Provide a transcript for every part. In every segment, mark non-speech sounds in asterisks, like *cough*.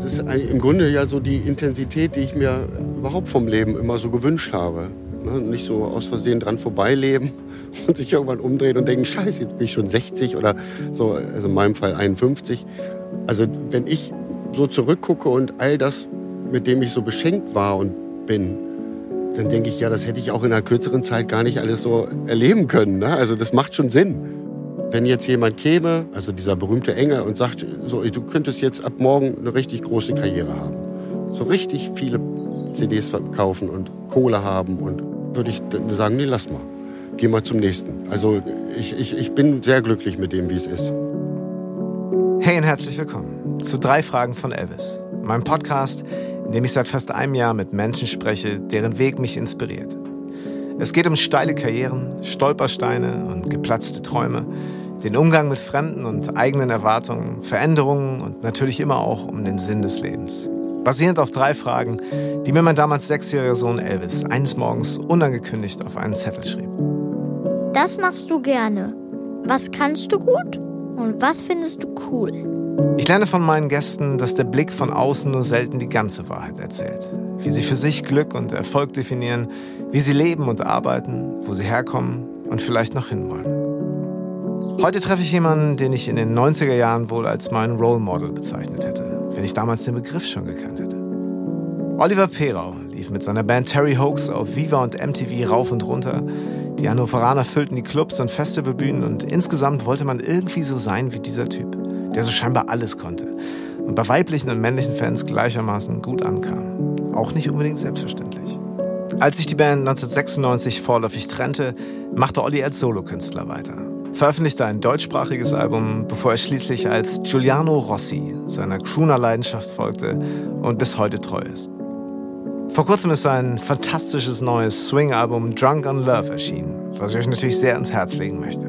Das ist im Grunde ja so die Intensität, die ich mir überhaupt vom Leben immer so gewünscht habe. Ne? Nicht so aus Versehen dran vorbeileben *laughs* und sich irgendwann umdrehen und denken, scheiße, jetzt bin ich schon 60 oder so, also in meinem Fall 51. Also wenn ich so zurückgucke und all das, mit dem ich so beschenkt war und bin, dann denke ich, ja, das hätte ich auch in einer kürzeren Zeit gar nicht alles so erleben können. Ne? Also das macht schon Sinn. Wenn jetzt jemand käme, also dieser berühmte Engel, und sagt, so, du könntest jetzt ab morgen eine richtig große Karriere haben. So richtig viele CDs verkaufen und Kohle haben und würde ich sagen, nee, lass mal. Geh mal zum nächsten. Also ich, ich, ich bin sehr glücklich mit dem, wie es ist. Hey und herzlich willkommen zu drei Fragen von Elvis, meinem Podcast, in dem ich seit fast einem Jahr mit Menschen spreche, deren Weg mich inspiriert. Es geht um steile Karrieren, Stolpersteine und geplatzte Träume, den Umgang mit Fremden und eigenen Erwartungen, Veränderungen und natürlich immer auch um den Sinn des Lebens. Basierend auf drei Fragen, die mir mein damals sechsjähriger Sohn Elvis eines Morgens unangekündigt auf einen Zettel schrieb. Das machst du gerne. Was kannst du gut und was findest du cool? Ich lerne von meinen Gästen, dass der Blick von außen nur selten die ganze Wahrheit erzählt. Wie sie für sich Glück und Erfolg definieren, wie sie leben und arbeiten, wo sie herkommen und vielleicht noch hinwollen. Heute treffe ich jemanden, den ich in den 90er Jahren wohl als mein Role Model bezeichnet hätte, wenn ich damals den Begriff schon gekannt hätte. Oliver Perau lief mit seiner Band Terry Hoax auf Viva und MTV rauf und runter. Die Hannoveraner füllten die Clubs und Festivalbühnen und insgesamt wollte man irgendwie so sein wie dieser Typ, der so scheinbar alles konnte und bei weiblichen und männlichen Fans gleichermaßen gut ankam. Auch nicht unbedingt selbstverständlich. Als sich die Band 1996 vorläufig trennte, machte Olli als Solokünstler weiter. Veröffentlichte ein deutschsprachiges Album, bevor er schließlich als Giuliano Rossi seiner Crooner-Leidenschaft folgte und bis heute treu ist. Vor kurzem ist sein fantastisches neues Swing-Album Drunk on Love erschienen, was ich euch natürlich sehr ans Herz legen möchte.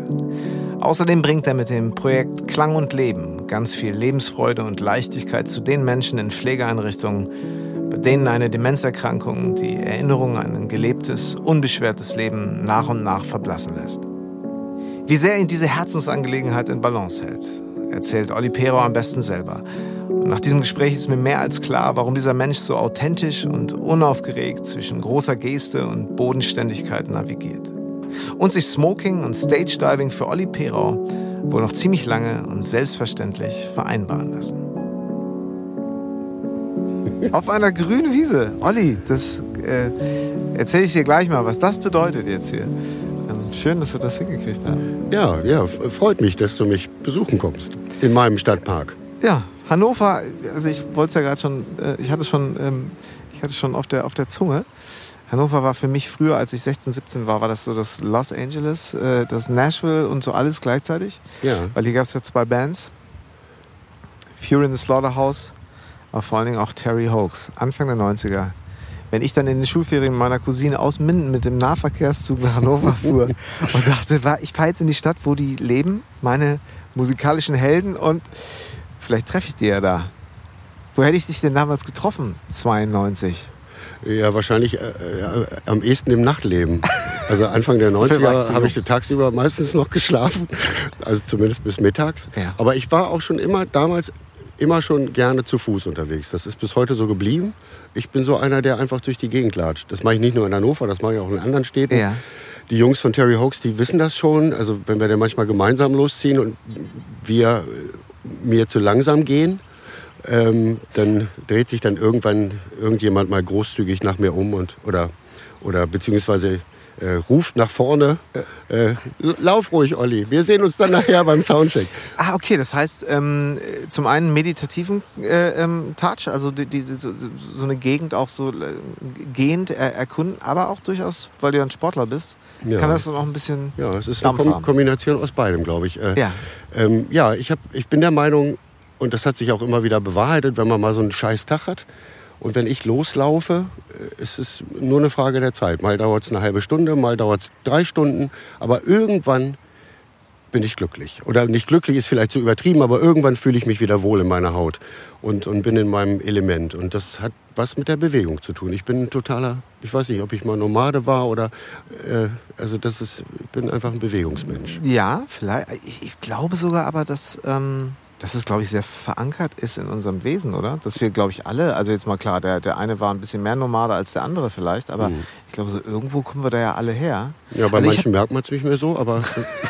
Außerdem bringt er mit dem Projekt Klang und Leben ganz viel Lebensfreude und Leichtigkeit zu den Menschen in Pflegeeinrichtungen, bei denen eine Demenzerkrankung die Erinnerung an ein gelebtes, unbeschwertes Leben nach und nach verblassen lässt. Wie sehr ihn diese Herzensangelegenheit in Balance hält, erzählt Olli Pero am besten selber. Und nach diesem Gespräch ist mir mehr als klar, warum dieser Mensch so authentisch und unaufgeregt zwischen großer Geste und Bodenständigkeit navigiert. Und sich Smoking und Stage Diving für Olli Perau wohl noch ziemlich lange und selbstverständlich vereinbaren lassen. *laughs* Auf einer grünen Wiese. Olli, das äh, erzähle ich dir gleich mal, was das bedeutet jetzt hier. Schön, dass wir das hingekriegt haben. Ja, ja, freut mich, dass du mich besuchen kommst. In meinem Stadtpark. Ja, Hannover, also ich wollte es ja gerade schon, äh, ich hatte es schon, ähm, ich hatte schon auf der, auf der Zunge. Hannover war für mich früher, als ich 16, 17 war, war das so das Los Angeles, äh, das Nashville und so alles gleichzeitig. Ja. Weil hier gab es ja zwei Bands. Fury in the Slaughterhouse, aber vor allen Dingen auch Terry Hoax, Anfang der 90er. Wenn ich dann in den Schulferien meiner Cousine aus Minden mit dem Nahverkehrszug nach Hannover *laughs* fuhr und dachte, ich fahre jetzt in die Stadt, wo die leben, meine musikalischen Helden und vielleicht treffe ich die ja da. Wo hätte ich dich denn damals getroffen? 92. Ja, wahrscheinlich äh, äh, am ehesten im Nachtleben. Also Anfang der *laughs* 90er habe ich tagsüber meistens noch geschlafen, also zumindest bis mittags. Ja. Aber ich war auch schon immer damals immer schon gerne zu Fuß unterwegs. Das ist bis heute so geblieben. Ich bin so einer, der einfach durch die Gegend latscht. Das mache ich nicht nur in Hannover, das mache ich auch in anderen Städten. Ja. Die Jungs von Terry Hoax, die wissen das schon. Also wenn wir dann manchmal gemeinsam losziehen und wir mir zu langsam gehen, ähm, dann dreht sich dann irgendwann irgendjemand mal großzügig nach mir um und oder oder beziehungsweise äh, ruft nach vorne, äh, lauf ruhig, Olli. Wir sehen uns dann nachher beim Soundcheck. Ah, okay. Das heißt, ähm, zum einen meditativen äh, ähm, Touch, also die, die, so, so, eine Gegend auch so äh, gehend er, erkunden, aber auch durchaus, weil du ja ein Sportler bist, ja. kann das dann auch ein bisschen. Ja, es ist eine Kom Kombination aus beidem, glaube ich. Äh, ja, ähm, ja ich, hab, ich bin der Meinung, und das hat sich auch immer wieder bewahrheitet, wenn man mal so einen scheiß Tag hat, und wenn ich loslaufe, äh, ist es nur eine Frage der Zeit. Mal dauert es eine halbe Stunde, mal dauert es drei Stunden. Aber irgendwann bin ich glücklich. Oder nicht glücklich ist vielleicht zu übertrieben, aber irgendwann fühle ich mich wieder wohl in meiner Haut und, und bin in meinem Element. Und das hat was mit der Bewegung zu tun. Ich bin ein totaler, ich weiß nicht, ob ich mal Nomade war oder, äh, also das ist, ich bin einfach ein Bewegungsmensch. Ja, vielleicht. Ich, ich glaube sogar aber, dass... Ähm dass es, glaube ich, sehr verankert ist in unserem Wesen, oder? Dass wir, glaube ich, alle, also jetzt mal klar, der, der eine war ein bisschen mehr Nomade als der andere vielleicht, aber mhm. ich glaube, so irgendwo kommen wir da ja alle her. Ja, bei also manchen merkt man es nicht mehr so, aber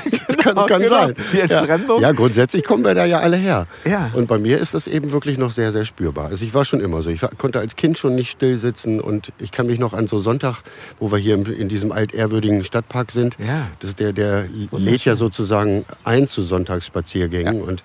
das *laughs* *laughs* kann, genau, kann genau. sein. Die Entfremdung? Ja. ja, grundsätzlich kommen wir da ja alle her. Ja. Und bei mir ist das eben wirklich noch sehr, sehr spürbar. Also ich war schon immer so. Ich war, konnte als Kind schon nicht still sitzen und ich kann mich noch an so Sonntag, wo wir hier in diesem altehrwürdigen Stadtpark sind, ja. das der, der lädt ja sozusagen ein zu Sonntagsspaziergängen ja. und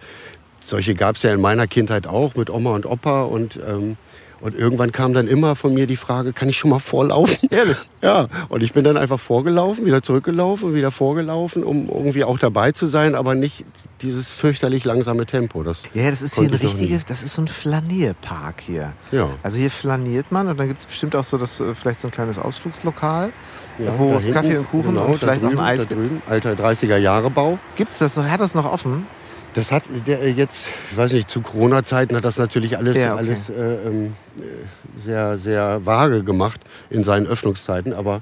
solche gab es ja in meiner Kindheit auch mit Oma und Opa und ähm, und irgendwann kam dann immer von mir die Frage, kann ich schon mal vorlaufen? *laughs* Ehrlich? Ja. Und ich bin dann einfach vorgelaufen, wieder zurückgelaufen, wieder vorgelaufen, um irgendwie auch dabei zu sein, aber nicht dieses fürchterlich langsame Tempo. Das ja, das ist hier ein richtiger, das ist so ein Flanierpark hier. Ja. Also hier flaniert man und dann gibt es bestimmt auch so das, äh, vielleicht so ein kleines Ausflugslokal, ja, wo es Kaffee und Kuchen genau, und vielleicht noch ein Eis gibt. Alter 30er Jahre Bau. Gibt es das noch? Hat das noch offen? Das hat der äh, jetzt, ich weiß nicht, zu Corona-Zeiten hat das natürlich alles, ja, okay. alles äh, ähm, sehr, sehr vage gemacht in seinen Öffnungszeiten. Aber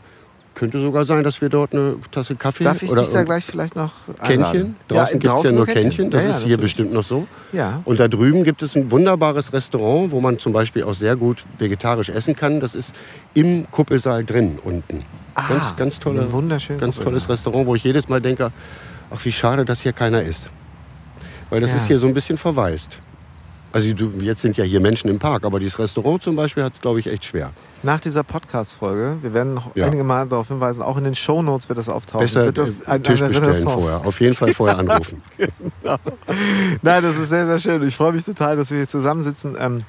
könnte sogar sein, dass wir dort eine Tasse Kaffee Darf ich oder dich da gleich vielleicht noch Kännchen. Draußen ja, gibt es ja nur Kännchen. Kännchen. Das ja, ist hier bestimmt noch so. Ja. Und da drüben gibt es ein wunderbares Restaurant, wo man zum Beispiel auch sehr gut vegetarisch essen kann. Das ist im Kuppelsaal drin unten. Ah, ganz, ganz tolle, wunderschön ganz tolles Restaurant, wo ich jedes Mal denke, ach wie schade, dass hier keiner ist. Weil das ja. ist hier so ein bisschen verwaist. Also jetzt sind ja hier Menschen im Park, aber dieses Restaurant zum Beispiel hat es, glaube ich, echt schwer. Nach dieser Podcast-Folge, wir werden noch ja. einige Mal darauf hinweisen, auch in den Shownotes wird das auftauchen. Besser wird das ein, Tisch bestellen vorher. Auf jeden Fall vorher *laughs* anrufen. genau. Nein, das ist sehr, sehr schön. Ich freue mich total, dass wir hier zusammensitzen. Ähm,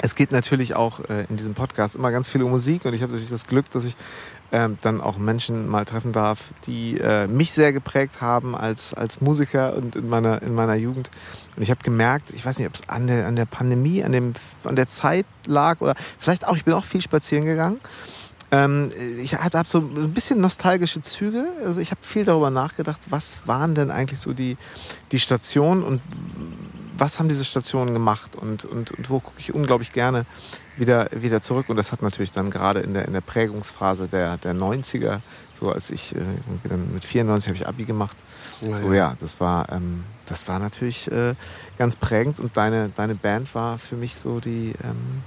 es geht natürlich auch äh, in diesem Podcast immer ganz viel um Musik und ich habe natürlich das Glück, dass ich ähm, dann auch Menschen mal treffen darf, die äh, mich sehr geprägt haben als, als Musiker und in meiner, in meiner Jugend. Und ich habe gemerkt, ich weiß nicht, ob es an der, an der Pandemie, an, dem, an der Zeit lag oder vielleicht auch, ich bin auch viel spazieren gegangen. Ähm, ich habe so ein bisschen nostalgische Züge. Also ich habe viel darüber nachgedacht, was waren denn eigentlich so die, die Stationen und was haben diese Stationen gemacht und, und, und wo gucke ich unglaublich gerne wieder, wieder zurück. Und das hat natürlich dann gerade in der, in der Prägungsphase der, der 90er, so als ich äh, mit 94 habe ich Abi gemacht. Oh, so ja, das war, ähm, das war natürlich äh, ganz prägend und deine, deine Band war für mich so die. Ähm,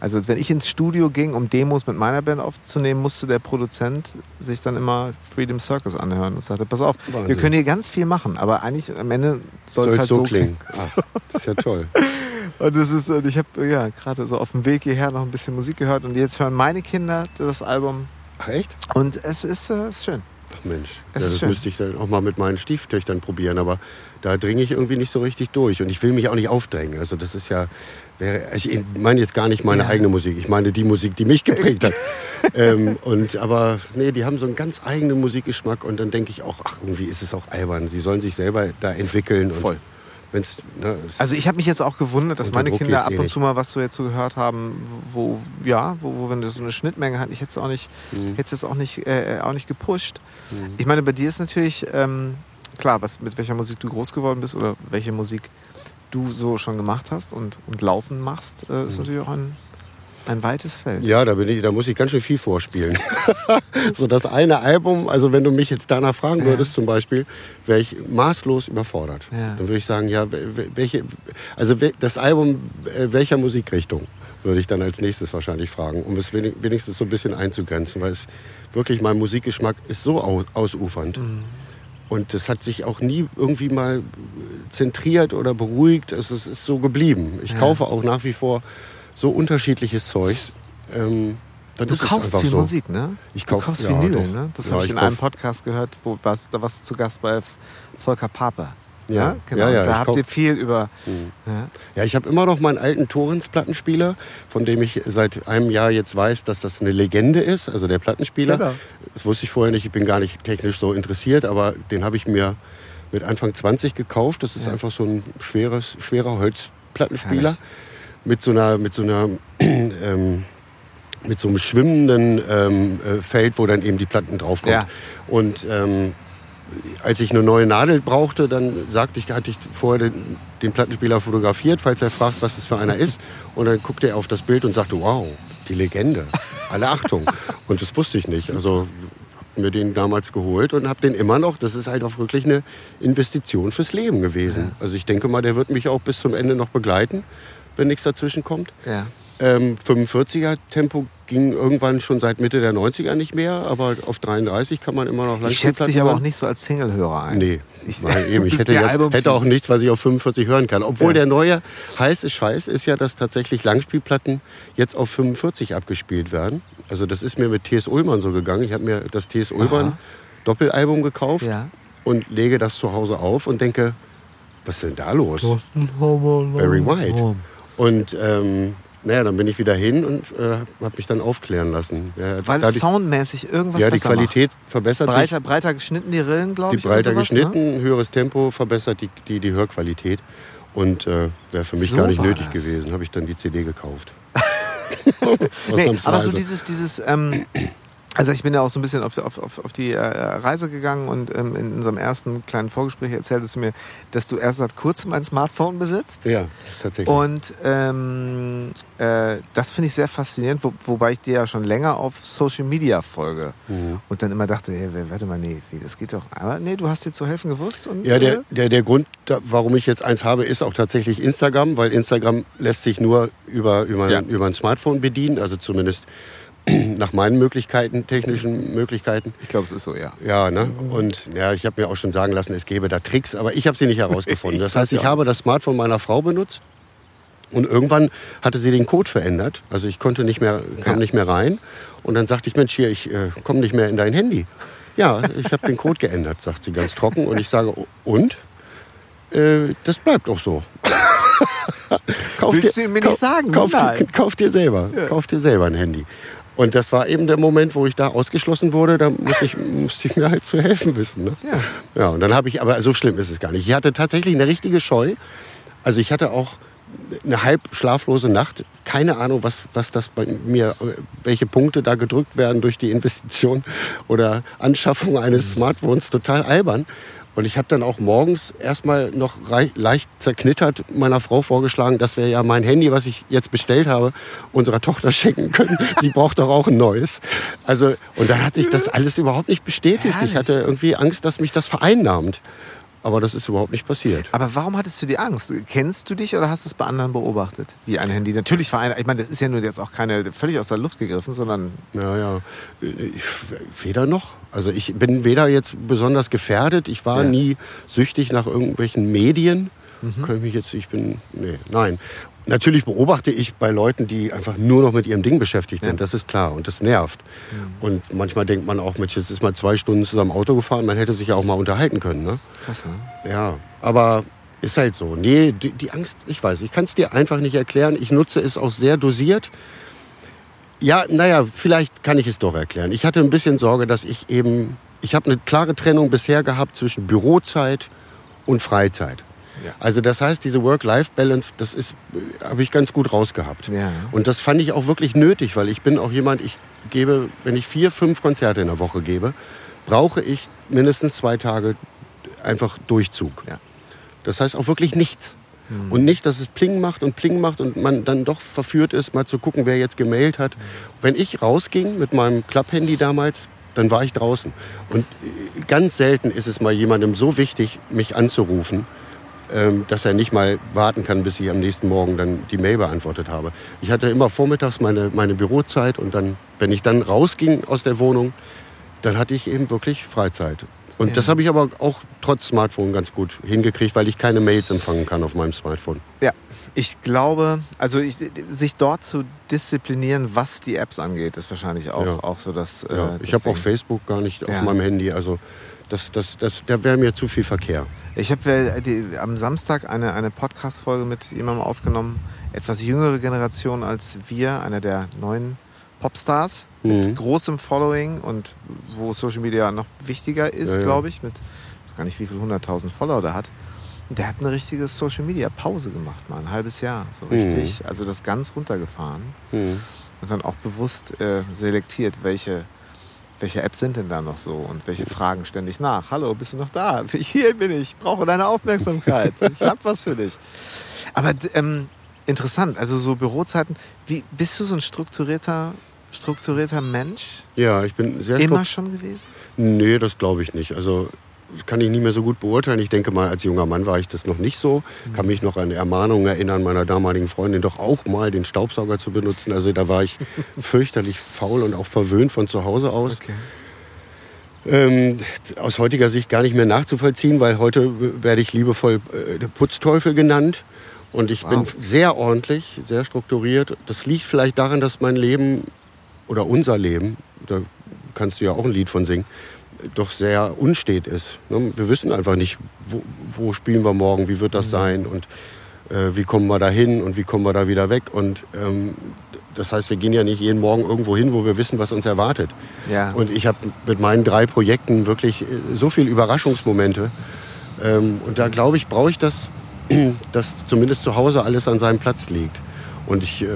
also wenn ich ins Studio ging, um Demos mit meiner Band aufzunehmen, musste der Produzent sich dann immer Freedom Circus anhören und sagte, pass auf, Wahnsinn. wir können hier ganz viel machen, aber eigentlich am Ende soll es halt so, so klingen. klingen. *laughs* Ach, das ist ja toll. *laughs* und das ist, ich habe ja gerade so auf dem Weg hierher noch ein bisschen Musik gehört und jetzt hören meine Kinder das Album. Ach echt? Und es ist, äh, ist schön. Ach Mensch, ja, das schön. müsste ich dann auch mal mit meinen Stieftöchtern probieren, aber da dringe ich irgendwie nicht so richtig durch und ich will mich auch nicht aufdrängen. Also das ist ja, wäre, also ich meine jetzt gar nicht meine ja. eigene Musik, ich meine die Musik, die mich geprägt hat. *laughs* ähm, und aber nee, die haben so einen ganz eigenen Musikgeschmack und dann denke ich auch, ach irgendwie ist es auch albern. Die sollen sich selber da entwickeln. Voll. Ne, also ich habe mich jetzt auch gewundert, dass meine Kinder ab eh und zu mal was so jetzt so gehört haben, wo ja, wo, wo wenn das so eine Schnittmenge hat, ich hätte es auch nicht, mhm. hätte es auch nicht, äh, auch nicht gepusht. Mhm. Ich meine, bei dir ist natürlich ähm, klar, was mit welcher Musik du groß geworden bist oder welche Musik du so schon gemacht hast und, und laufen machst, äh, ist mhm. natürlich auch ein ein weites Feld. Ja, da, bin ich, da muss ich ganz schön viel vorspielen. *laughs* so das eine Album, also wenn du mich jetzt danach fragen würdest ja. zum Beispiel, wäre ich maßlos überfordert. Ja. Dann würde ich sagen, ja, welche, also das Album äh, welcher Musikrichtung würde ich dann als nächstes wahrscheinlich fragen, um es wenigstens so ein bisschen einzugrenzen, weil es wirklich mein Musikgeschmack ist so ausufernd. Mhm. Und das hat sich auch nie irgendwie mal zentriert oder beruhigt. Es ist so geblieben. Ich ja. kaufe auch nach wie vor so unterschiedliches Zeugs. Ähm, du kaufst viel so. Musik, ne? Ich kauf, du kaufst ja, Vinyl, ne? Das ja, habe ich in kauf. einem Podcast gehört, wo was, da warst du zu Gast bei Volker Pape. Ja, ja, genau. Ja, ja, da habt ihr viel über. Mhm. Ja, ja ich habe immer noch meinen alten Torrens-Plattenspieler, von dem ich seit einem Jahr jetzt weiß, dass das eine Legende ist, also der Plattenspieler. Genau. Das wusste ich vorher nicht, ich bin gar nicht technisch so interessiert, aber den habe ich mir mit Anfang 20 gekauft. Das ist einfach so ein schweres, schwerer Holzplattenspieler. Herrlich mit so einer, mit so einer *clears throat* ähm, mit so einem schwimmenden ähm, äh, Feld, wo dann eben die Platten draufkommen. Ja. Und ähm, als ich eine neue Nadel brauchte, dann sagte ich, hatte ich vorher den, den, Plattenspieler fotografiert, falls er fragt, was das für einer ist. Und dann guckte er auf das Bild und sagte, wow, die Legende. Alle Achtung. *laughs* Und das wusste ich nicht. Also mir den damals geholt und habe den immer noch. Das ist halt auch wirklich eine Investition fürs Leben gewesen. Also ich denke mal, der wird mich auch bis zum Ende noch begleiten, wenn nichts dazwischen kommt. Ja. Ähm, 45er Tempo ging irgendwann schon seit Mitte der 90er nicht mehr, aber auf 33 kann man immer noch Ich schätze dich aber auch nicht so als Single-Hörer ein. Nee, Ich- Nein, *laughs* eben. ich hätte, jetzt, hätte auch nichts, was ich auf 45 hören kann. Obwohl Ja. der neue heiße Scheiß ist ja, dass tatsächlich Langspielplatten jetzt auf 45 abgespielt werden. Also das ist mir mit T.S. Ullmann so gegangen. Ich habe mir das T.S. Ullmann Doppelalbum gekauft Ja. und lege das zu Hause auf und denke, was ist denn da los? Very White. Und ähm, naja, dann bin ich wieder hin und äh, habe mich dann aufklären lassen. Ja, Weil es die, soundmäßig irgendwas ja, die Qualität verbessert macht. sich. Breiter, breiter geschnitten, die Rillen, glaube Die ich. oder breiter sowas, geschnitten, Ne? höheres Tempo verbessert die, die, die Hörqualität. Und äh, wäre für mich So gar nicht nötig das. gewesen. Habe ich dann die CD gekauft. *laughs* *laughs* Nee, aber so dieses, dieses ähm, also ich bin ja auch so ein bisschen auf, auf, auf, auf die äh, Reise gegangen und ähm, in unserem ersten kleinen Vorgespräch erzähltest du mir, dass du erst seit kurzem ein Smartphone besitzt. Ja, tatsächlich. Und ähm, äh, das finde ich sehr faszinierend, wo, wobei ich dir ja schon länger auf Social Media folge. Mhm. Und dann immer dachte, hey, warte mal, nee, wie, das geht doch. Aber nee, du hast dir zu helfen gewusst. Und, Ja, der, äh, der, der Grund, da, warum ich jetzt eins habe, ist auch tatsächlich Instagram, weil Instagram lässt sich nur über, über, Ja. über ein Smartphone bedienen, also zumindest *clears throat* nach meinen Möglichkeiten, technischen Möglichkeiten. ich glaube, es ist so, ja. Ja, ne? Und ja, ich habe mir auch schon sagen lassen, es gäbe da Tricks, aber ich habe sie nicht herausgefunden. *laughs* Das heißt, ich habe das Smartphone meiner Frau benutzt und irgendwann hatte sie den Code verändert. Also ich konnte nicht mehr, kam Ja. nicht mehr rein. Und dann sagte ich, Mensch, hier, ich äh, komme nicht mehr in dein Handy. Ja, ich habe den Code geändert, sagt sie ganz trocken. Und ich sage, und? Äh, das bleibt auch so. *laughs* kauf Willst du mir nicht sagen? Kauf, dir- Nein. kauf dir selber. Kauf dir selber ein Handy. Und das war eben der Moment, wo ich da ausgeschlossen wurde. Da musste ich, musste ich mir halt zu helfen wissen. Ne? Ja. Ja, und dann habe ich, aber so schlimm ist es gar nicht. Ich hatte tatsächlich eine richtige Scheu. Also ich hatte auch eine halb schlaflose Nacht. Keine Ahnung, was, was das bei mir, welche Punkte da gedrückt werden durch die Investition oder Anschaffung eines Smartphones. Total albern. Und ich habe dann auch morgens erstmal noch leicht zerknittert meiner Frau vorgeschlagen, dass wir ja mein Handy, was ich jetzt bestellt habe, unserer Tochter *laughs* schenken können. Sie braucht doch auch ein neues. Also, und dann hat sich das alles überhaupt nicht bestätigt. Ich hatte irgendwie Angst, dass mich das vereinnahmt. Aber das ist überhaupt nicht passiert. Aber warum hattest du die Angst? Kennst du dich oder hast du es bei anderen beobachtet? Wie ein Handy. Natürlich vereint. Ich meine, das ist ja nur jetzt auch keine völlig aus der Luft gegriffen, sondern Ja, ja. Ich- Weder noch. Also ich bin weder jetzt besonders gefährdet. Ich war Ja. nie süchtig nach irgendwelchen Medien. Kann ich mich jetzt, ich bin, nee, nein. Natürlich beobachte ich bei Leuten, die einfach nur noch mit ihrem Ding beschäftigt sind. Ja. Das ist klar und das nervt. Und manchmal denkt man auch, Mensch, jetzt ist mal zwei Stunden zusammen Auto gefahren. Man hätte sich ja auch mal unterhalten können. Ne? krass, ne? Ja, aber ist halt so. Nee, die, die Angst, ich weiß, ich kann es dir einfach nicht erklären. Ich nutze es auch sehr dosiert. Ja, naja, vielleicht kann ich es doch erklären. Ich hatte ein bisschen Sorge, dass ich eben, ich habe eine klare Trennung bisher gehabt zwischen Bürozeit und Freizeit. Ja. Also das heißt, diese Work-Life-Balance, das ist, habe ich ganz gut rausgehabt. Ja. Und das fand ich auch wirklich nötig, weil ich bin auch jemand, ich gebe, wenn ich vier, fünf Konzerte in der Woche gebe, brauche ich mindestens zwei Tage einfach Durchzug. Ja. Das heißt auch wirklich nichts. Und nicht, dass es Pling macht und Pling macht und man dann doch verführt ist, mal zu gucken, wer jetzt gemailt hat. Wenn ich rausging mit meinem Klapphandy damals, dann war ich draußen. Und äh, ganz selten ist es mal jemandem so wichtig, mich anzurufen, dass er nicht mal warten kann, bis ich am nächsten Morgen dann die Mail beantwortet habe. Ich hatte immer vormittags meine, meine Bürozeit und dann, wenn ich dann rausging aus der Wohnung, dann hatte ich eben wirklich Freizeit. Und Ja. das habe ich aber auch trotz Smartphone ganz gut hingekriegt, weil ich keine Mails empfangen kann auf meinem Smartphone. Ja, ich glaube, also ich, sich dort zu disziplinieren, was die Apps angeht, ist wahrscheinlich auch, Ja. auch so das. äh, Ja, ich habe auch Facebook gar nicht auf meinem Handy. Also das, das, das, da wäre mir zu viel Verkehr. Ich habe äh, am Samstag eine, eine Podcast-Folge mit jemandem aufgenommen, etwas jüngere Generation als wir, einer der neuen Popstars mit Mhm. großem Following und wo Social Media noch wichtiger ist, Ja, ja. glaube ich, mit ich weiß gar nicht, wie viel hunderttausend Follower der hat. Der hat eine richtige Social Media Pause gemacht, mal ein halbes Jahr, so Mhm. richtig. Also das ganz runtergefahren Hm. und dann auch bewusst äh, selektiert, welche welche Apps sind denn da noch so und welche fragen ständig nach. Hallo, bist du noch da? *laughs* Hier bin ich, brauche deine Aufmerksamkeit. *laughs* Ich habe was für dich. Aber ähm, interessant, also so Bürozeiten. Wie, bist du so ein strukturierter strukturierter Mensch? Ja, ich bin sehr Immer schon gewesen? Nee, das glaube ich nicht. Also kann ich nicht mehr so gut beurteilen. Ich denke mal, als junger Mann war ich das noch nicht so. Kann mich noch an Ermahnungen erinnern meiner damaligen Freundin, doch auch mal den Staubsauger zu benutzen. Also da war ich *laughs* fürchterlich faul und auch verwöhnt von zu Hause aus. Okay. Ähm, aus heutiger Sicht gar nicht mehr nachzuvollziehen, weil heute werde ich liebevoll äh, Putzteufel genannt. Und ich wow. bin sehr ordentlich, sehr strukturiert. Das liegt vielleicht daran, dass mein Leben oder unser Leben, da kannst du ja auch ein Lied von singen, doch sehr unstet ist. Ne? Wir wissen einfach nicht, wo, wo spielen wir morgen, wie wird das mhm. sein und äh, wie kommen wir da hin und wie kommen wir da wieder weg. Und ähm, das heißt, wir gehen ja nicht jeden Morgen irgendwo hin, wo wir wissen, was uns erwartet. Ja. Und ich habe mit meinen drei Projekten wirklich äh, so viele Überraschungsmomente. Ähm, und da glaube ich, brauche ich das, *clears throat* dass zumindest zu Hause alles an seinem Platz liegt. Und ich äh,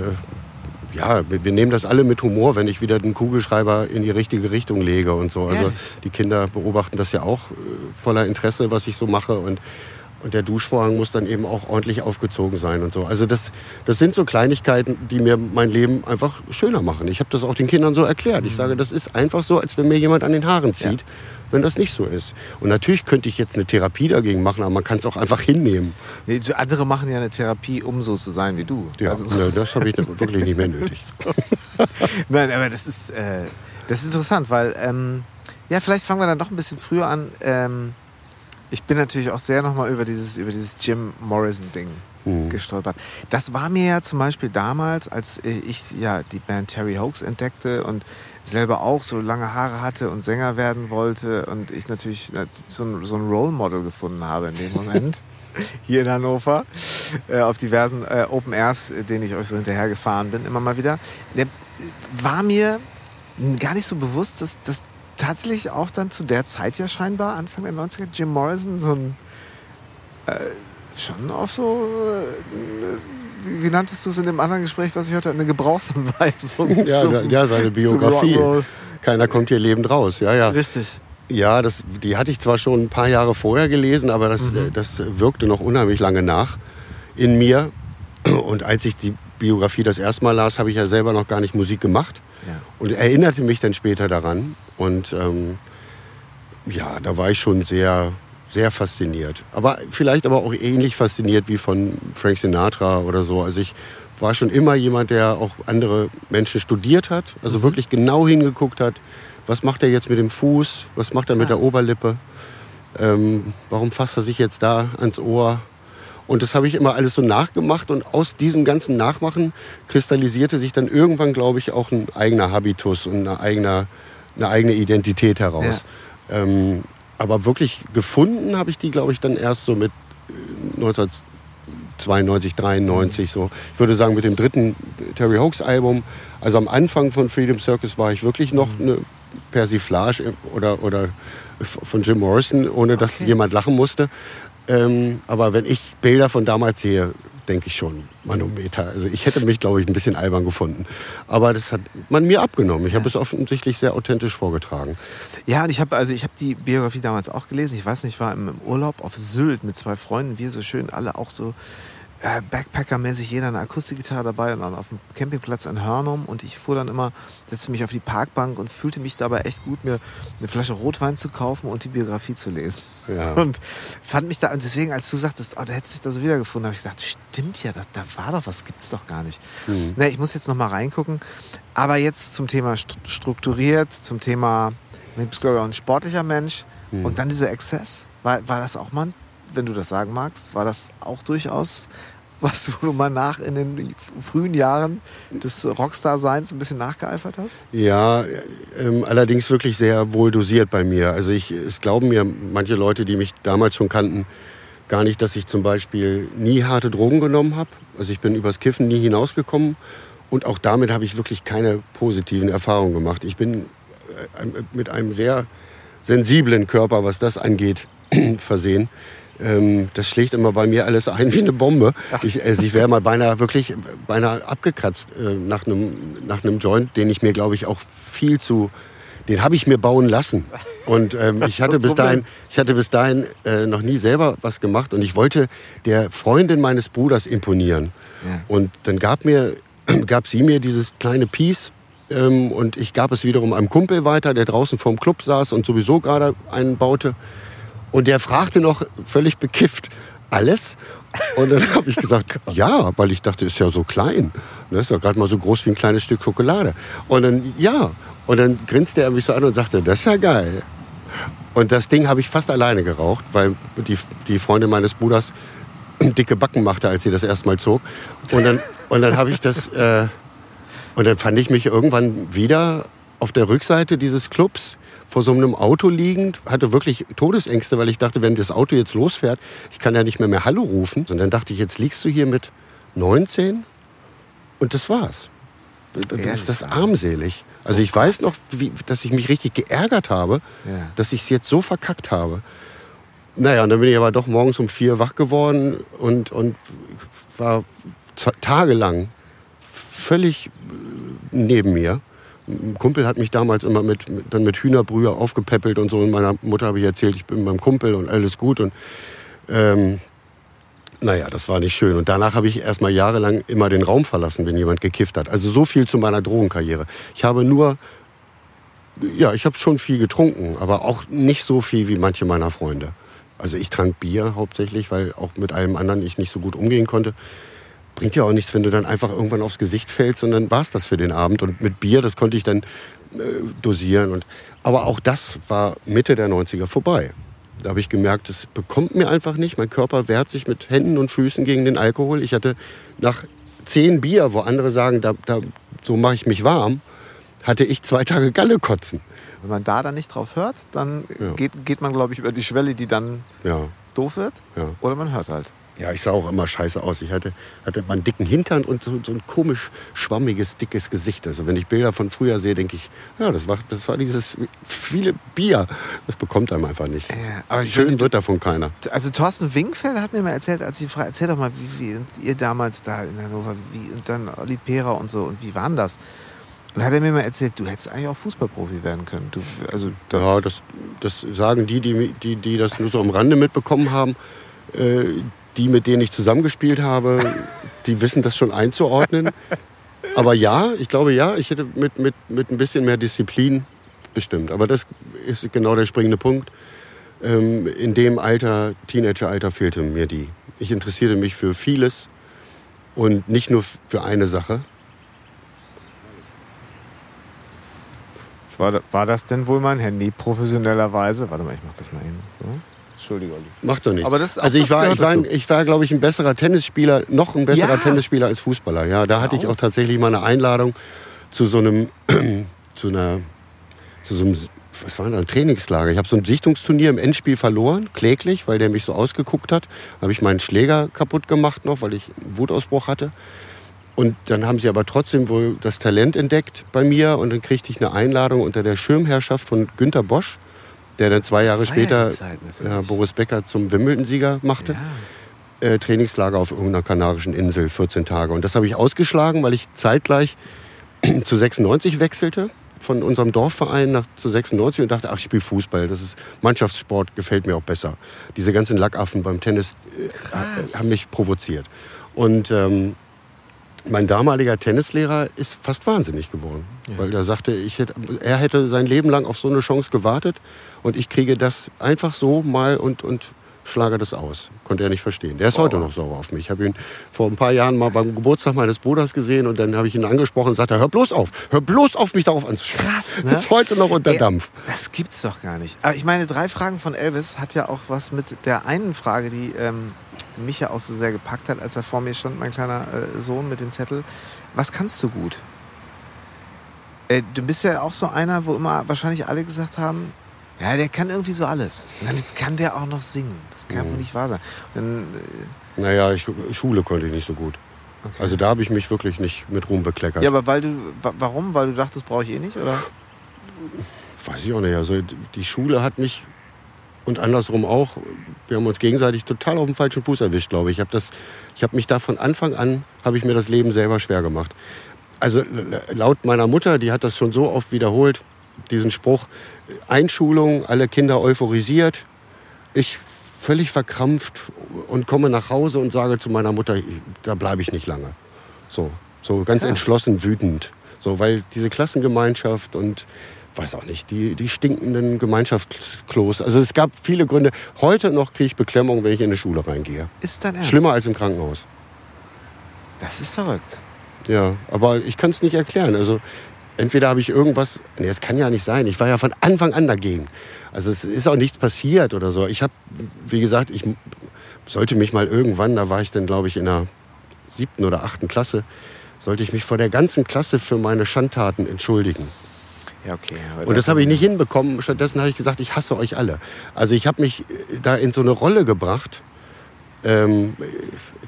ja, wir, wir, nehmen das alle mit Humor, wenn ich wieder den Kugelschreiber in die richtige Richtung lege und so. Also die Kinder beobachten das ja auch äh, voller Interesse, was ich so mache und und der Duschvorhang muss dann eben auch ordentlich aufgezogen sein und so. Also das, das sind so Kleinigkeiten, die mir mein Leben einfach schöner machen. Ich habe das auch den Kindern so erklärt. Ich sage, das ist einfach so, als wenn mir jemand an den Haaren zieht. Ja wenn das nicht so ist. Und natürlich könnte ich jetzt eine Therapie dagegen machen, aber man kann es auch einfach hinnehmen. Nee, andere machen ja eine Therapie, um so zu sein wie du. Ja, also so ne, das habe ich wirklich nicht mehr *laughs* nötig. Nein, aber das ist, äh, das ist interessant, weil, ähm, ja, vielleicht fangen wir dann doch ein bisschen früher an. Ähm, ich bin natürlich auch sehr nochmal über dieses, über dieses Jim Morrison-Ding mhm. gestolpert. Das war mir ja zum Beispiel damals, als ich ja die Band Terry Hoax entdeckte und selber auch so lange Haare hatte und Sänger werden wollte und ich natürlich so ein, so ein Role Model gefunden habe in dem *laughs* Moment. hier in Hannover, äh, auf diversen äh, Open Airs, äh, denen ich euch so hinterher gefahren bin, immer mal wieder, der, war mir gar nicht so bewusst, dass, dass tatsächlich auch dann zu der Zeit ja scheinbar, Anfang der 90er, Jim Morrison so ein äh, schon auch so äh, wie nanntest du es in dem anderen Gespräch, was ich heute eine Gebrauchsanweisung? *laughs* ja, zum, ja, seine Biografie. Keiner kommt hier lebend raus. Ja, ja. Richtig. Ja, das, die hatte ich zwar schon ein paar Jahre vorher gelesen, aber das, mhm. Äh, das wirkte noch unheimlich lange nach in mir. Und als ich die Biografie das erste Mal las, habe ich ja selber noch gar nicht Musik gemacht ja. und erinnerte mich dann später daran. Und ähm, ja, da war ich schon sehr sehr fasziniert. Aber vielleicht aber auch ähnlich fasziniert wie von Frank Sinatra oder so. Also ich war schon immer jemand, der auch andere Menschen studiert hat, also mhm. wirklich genau hingeguckt hat, was macht er jetzt mit dem Fuß, was macht er Krass. mit der Oberlippe, ähm, warum fasst er sich jetzt da ans Ohr. Und das habe ich immer alles so nachgemacht und aus diesem ganzen Nachmachen kristallisierte sich dann irgendwann, glaube ich, auch ein eigener Habitus und eine eigene, eine eigene Identität heraus. Ja. Ähm, aber wirklich gefunden habe ich die, glaube ich, dann erst so mit 1992, äh, 93 so. Ich würde sagen, mit dem dritten Terry Hoax Album, also am Anfang von Freedom Circus war ich wirklich noch eine Persiflage oder, oder von Jim Morrison, ohne dass okay. jemand lachen musste. Ähm, aber wenn ich Bilder von damals sehe, denke ich schon, Manometer. Also ich hätte mich, glaube ich, ein bisschen albern gefunden. Aber das hat man mir abgenommen. Ich habe es offensichtlich sehr authentisch vorgetragen. Ja, und ich habe also ich habe die Biografie damals auch gelesen. Ich weiß nicht, ich war im Urlaub auf Sylt mit zwei Freunden, wir so schön alle auch so äh, Backpacker-mäßig jeder eine Akustikgitarre dabei und dann auf dem Campingplatz in Hörnum und ich fuhr dann immer, setzte mich auf die Parkbank und fühlte mich dabei echt gut, mir eine Flasche Rotwein zu kaufen und die Biografie zu lesen. Ja. *laughs* Und fand mich da, und deswegen, als du sagtest, oh, da hättest du dich da so wiedergefunden, habe ich gedacht, stimmt ja, da, da war doch was, gibt's doch gar nicht. Mhm. Na, ich muss jetzt noch mal reingucken. Aber jetzt zum Thema strukturiert, zum Thema, du bist glaube ich auch ein sportlicher Mensch mhm. und dann dieser Exzess. War, war das auch mal ein wenn du das sagen magst, war das auch durchaus was du mal nach in den frühen Jahren des Rockstar-Seins ein bisschen nachgeeifert hast? Ja, ähm, allerdings wirklich sehr wohl dosiert bei mir. Also ich, es glauben mir manche Leute, die mich damals schon kannten, gar nicht, dass ich zum Beispiel nie harte Drogen genommen habe. Also ich bin übers Kiffen nie hinausgekommen und auch damit habe ich wirklich keine positiven Erfahrungen gemacht. Ich bin äh, mit einem sehr sensiblen Körper, was das angeht, *clears throat* versehen. Ähm, das schlägt immer bei mir alles ein wie eine Bombe. Ich, also ich wäre mal beinahe wirklich beinahe abgekratzt äh, nach einem nach einem Joint, den ich mir, glaube ich, auch viel zu den habe ich mir bauen lassen. Und ähm, *laughs* ich, hatte bis dahin, ich hatte bis dahin äh, noch nie selber was gemacht und ich wollte der Freundin meines Bruders imponieren. Ja. Und dann gab, mir, *clears throat* gab sie mir dieses kleine Piece Ähm, und ich gab es wiederum einem Kumpel weiter, der draußen vorm Club saß und sowieso gerade einen baute. Und der fragte noch völlig bekifft, alles? Und dann habe ich gesagt, *laughs* ja, weil ich dachte, ist ja so klein. Das ist ja gerade mal so groß wie ein kleines Stück Schokolade. Und dann, ja. Und dann grinste er mich so an und sagte, das ist ja geil. Und das Ding habe ich fast alleine geraucht, weil die, die Freundin meines Bruders *clears throat* dicke Backen machte, als sie das erstmal zog. Und dann, und dann habe ich das, äh, und dann fand ich mich irgendwann wieder auf der Rückseite dieses Clubs vor so einem Auto liegend, hatte wirklich Todesängste, weil ich dachte, wenn das Auto jetzt losfährt, ich kann ja nicht mehr mehr Hallo rufen. Und dann dachte ich, jetzt liegst du hier mit 19 und das war's. Das ist das armselig. Also Oh ich weiß noch, wie, dass ich mich richtig geärgert habe, Ja. dass ich es jetzt so verkackt habe. Naja, und dann bin ich aber doch morgens um vier wach geworden und, und war tagelang völlig äh, neben mir. Ein Kumpel hat mich damals immer mit, dann mit Hühnerbrühe aufgepäppelt und so. Und meiner Mutter habe ich erzählt, ich bin mit meinem Kumpel und alles gut. Und ähm, naja, das war nicht schön. Und danach habe ich erst mal jahrelang immer den Raum verlassen, wenn jemand gekifft hat. Also so viel zu meiner Drogenkarriere. Ich habe nur, ja, ich habe schon viel getrunken, aber auch nicht so viel wie manche meiner Freunde. Also ich trank Bier hauptsächlich, weil auch mit allem anderen ich nicht so gut umgehen konnte. Bringt ja auch nichts, wenn du dann einfach irgendwann aufs Gesicht fällst und dann war es das für den Abend. Und mit Bier, das konnte ich dann äh, dosieren. Und, aber auch das war Mitte der 90er vorbei. Da habe ich gemerkt, es bekommt mir einfach nicht. Mein Körper wehrt sich mit Händen und Füßen gegen den Alkohol. Ich hatte nach zehn Bier, wo andere sagen, da, da, so mache ich mich warm, hatte ich zwei Tage Galle kotzen. Wenn man da dann nicht drauf hört, dann Ja. geht, geht man, glaube ich, über die Schwelle, die dann Ja, doof wird. ja. Oder man hört halt. Ja, ich sah auch immer scheiße aus. Ich hatte, hatte mal einen dicken Hintern und so, so ein komisch schwammiges, dickes Gesicht. Also wenn ich Bilder von früher sehe, denke ich, ja, das war, das war dieses viele Bier. Das bekommt einem einfach nicht. Ja, Schön meine, wird davon keiner. Also Thorsten Winkfeld hat mir mal erzählt, als ich frage, erzähl doch mal, wie, wie ihr damals da in Hannover, wie, und dann Olli Pera und so, und wie waren das? Und hat er mir mal erzählt, du hättest eigentlich auch Fußballprofi werden können. Du, also, Ja, das, das sagen die, die, die, die das nur so am Rande mitbekommen haben. Äh, die, mit denen ich zusammengespielt habe, die wissen das schon einzuordnen. Aber ja, ich glaube ja, ich hätte mit, mit, mit ein bisschen mehr Disziplin bestimmt. Aber das ist genau der springende Punkt. Ähm, in dem Alter, Teenageralter, fehlte mir die. Ich interessierte mich für vieles und nicht nur für eine Sache. war, war das denn wohl mein Handy professionellerweise? Warte mal, ich mach das mal eben so. Entschuldige, Olli. Macht doch nichts. Aber das- also ich das war, ich war, ein, ich war, glaube ich, ein besserer Tennisspieler, noch ein besserer Ja. Tennisspieler als Fußballer. Ja, da hatte ich auch tatsächlich mal eine Einladung zu so einem, *clears throat* zu einer, zu so einem, was war denn das, Trainingslager. Ich habe so ein Sichtungsturnier im Endspiel verloren, kläglich, weil der mich so ausgeguckt hat. Habe ich meinen Schläger kaputt gemacht noch, weil ich einen Wutausbruch hatte. Und dann haben sie aber trotzdem wohl das Talent entdeckt bei mir und dann kriegte ich eine Einladung unter der Schirmherrschaft von Günter Bosch, der dann zwei Jahre ja später ja, Boris Becker zum Wimbledon-Sieger machte. Äh, Trainingslager auf irgendeiner kanarischen Insel, 14 Tage. Und das habe ich ausgeschlagen, weil ich zeitgleich *clears throat* zu 96 wechselte von unserem Dorfverein nach zu 96 und dachte, ach, ich spiele Fußball. Das ist Mannschaftssport, gefällt mir auch besser. Diese ganzen Lackaffen beim Tennis äh, haben mich provoziert. Und ähm, mein damaliger Tennislehrer ist fast wahnsinnig geworden, weil er sagte, ich hätte, er hätte sein Leben lang auf so eine Chance gewartet und ich kriege das einfach so mal und, und schlage das aus. Konnte er nicht verstehen. Der ist heute noch sauer auf mich. Ich habe ihn vor ein paar Jahren mal beim Geburtstag meines Bruders gesehen und dann habe ich ihn angesprochen und sagte, hör bloß auf, hör bloß auf, mich darauf anzusprechen. Krass, *laughs* ne? Ist heute noch unter Ey, Dampf. Das gibt's doch gar nicht. Aber ich meine, drei Fragen von Elvis hat ja auch was mit der einen Frage, die ähm, mich ja auch so sehr gepackt hat, als er vor mir stand, mein kleiner äh, Sohn mit dem Zettel. Was kannst du gut? Äh, du bist ja auch so einer, wo immer wahrscheinlich alle gesagt haben, ja, der kann irgendwie so alles. Und dann jetzt kann der auch noch singen. Das kann wohl nicht wahr sein. Dann, äh, Naja, ich, Schule konnte ich nicht so gut. okay. Also da habe ich mich wirklich nicht mit Ruhm bekleckert. ja, aber weil du, wa- warum? Weil du dachtest, brauche ich eh nicht, oder? Weiß ich auch nicht. Also die Schule hat mich und andersrum auch. Wir haben uns gegenseitig total auf dem falschen Fuß erwischt, glaube ich. Ich habe das, ich habe mich da von Anfang an habe ich mir das Leben selber schwer gemacht. Also laut meiner Mutter, die hat das schon so oft wiederholt, diesen Spruch: Einschulung, alle Kinder euphorisiert. Ich völlig verkrampft und komme nach Hause und sage zu meiner Mutter, da bleibe ich nicht lange. So, so ganz Krass. entschlossen wütend. So, weil diese Klassengemeinschaft und weiß auch nicht, die, die stinkenden Gemeinschaftsklos. Also es gab viele Gründe. Heute noch kriege ich Beklemmung, wenn ich in eine Schule reingehe. Ist dein Ernst? Schlimmer als im Krankenhaus. Das ist verrückt. Ja, aber ich kann es nicht erklären. Also entweder habe ich irgendwas, nee, es kann ja nicht sein. Ich war ja von Anfang an dagegen. Also es ist auch nichts passiert oder so. Ich habe, wie gesagt, ich sollte mich mal irgendwann, da war ich dann glaube ich in der siebten oder achten Klasse, sollte ich mich vor der ganzen Klasse für meine Schandtaten entschuldigen. Ja, okay. Und das habe ich nicht hinbekommen. Stattdessen habe ich gesagt, ich hasse euch alle. Also ich habe mich da in so eine Rolle gebracht. Ähm,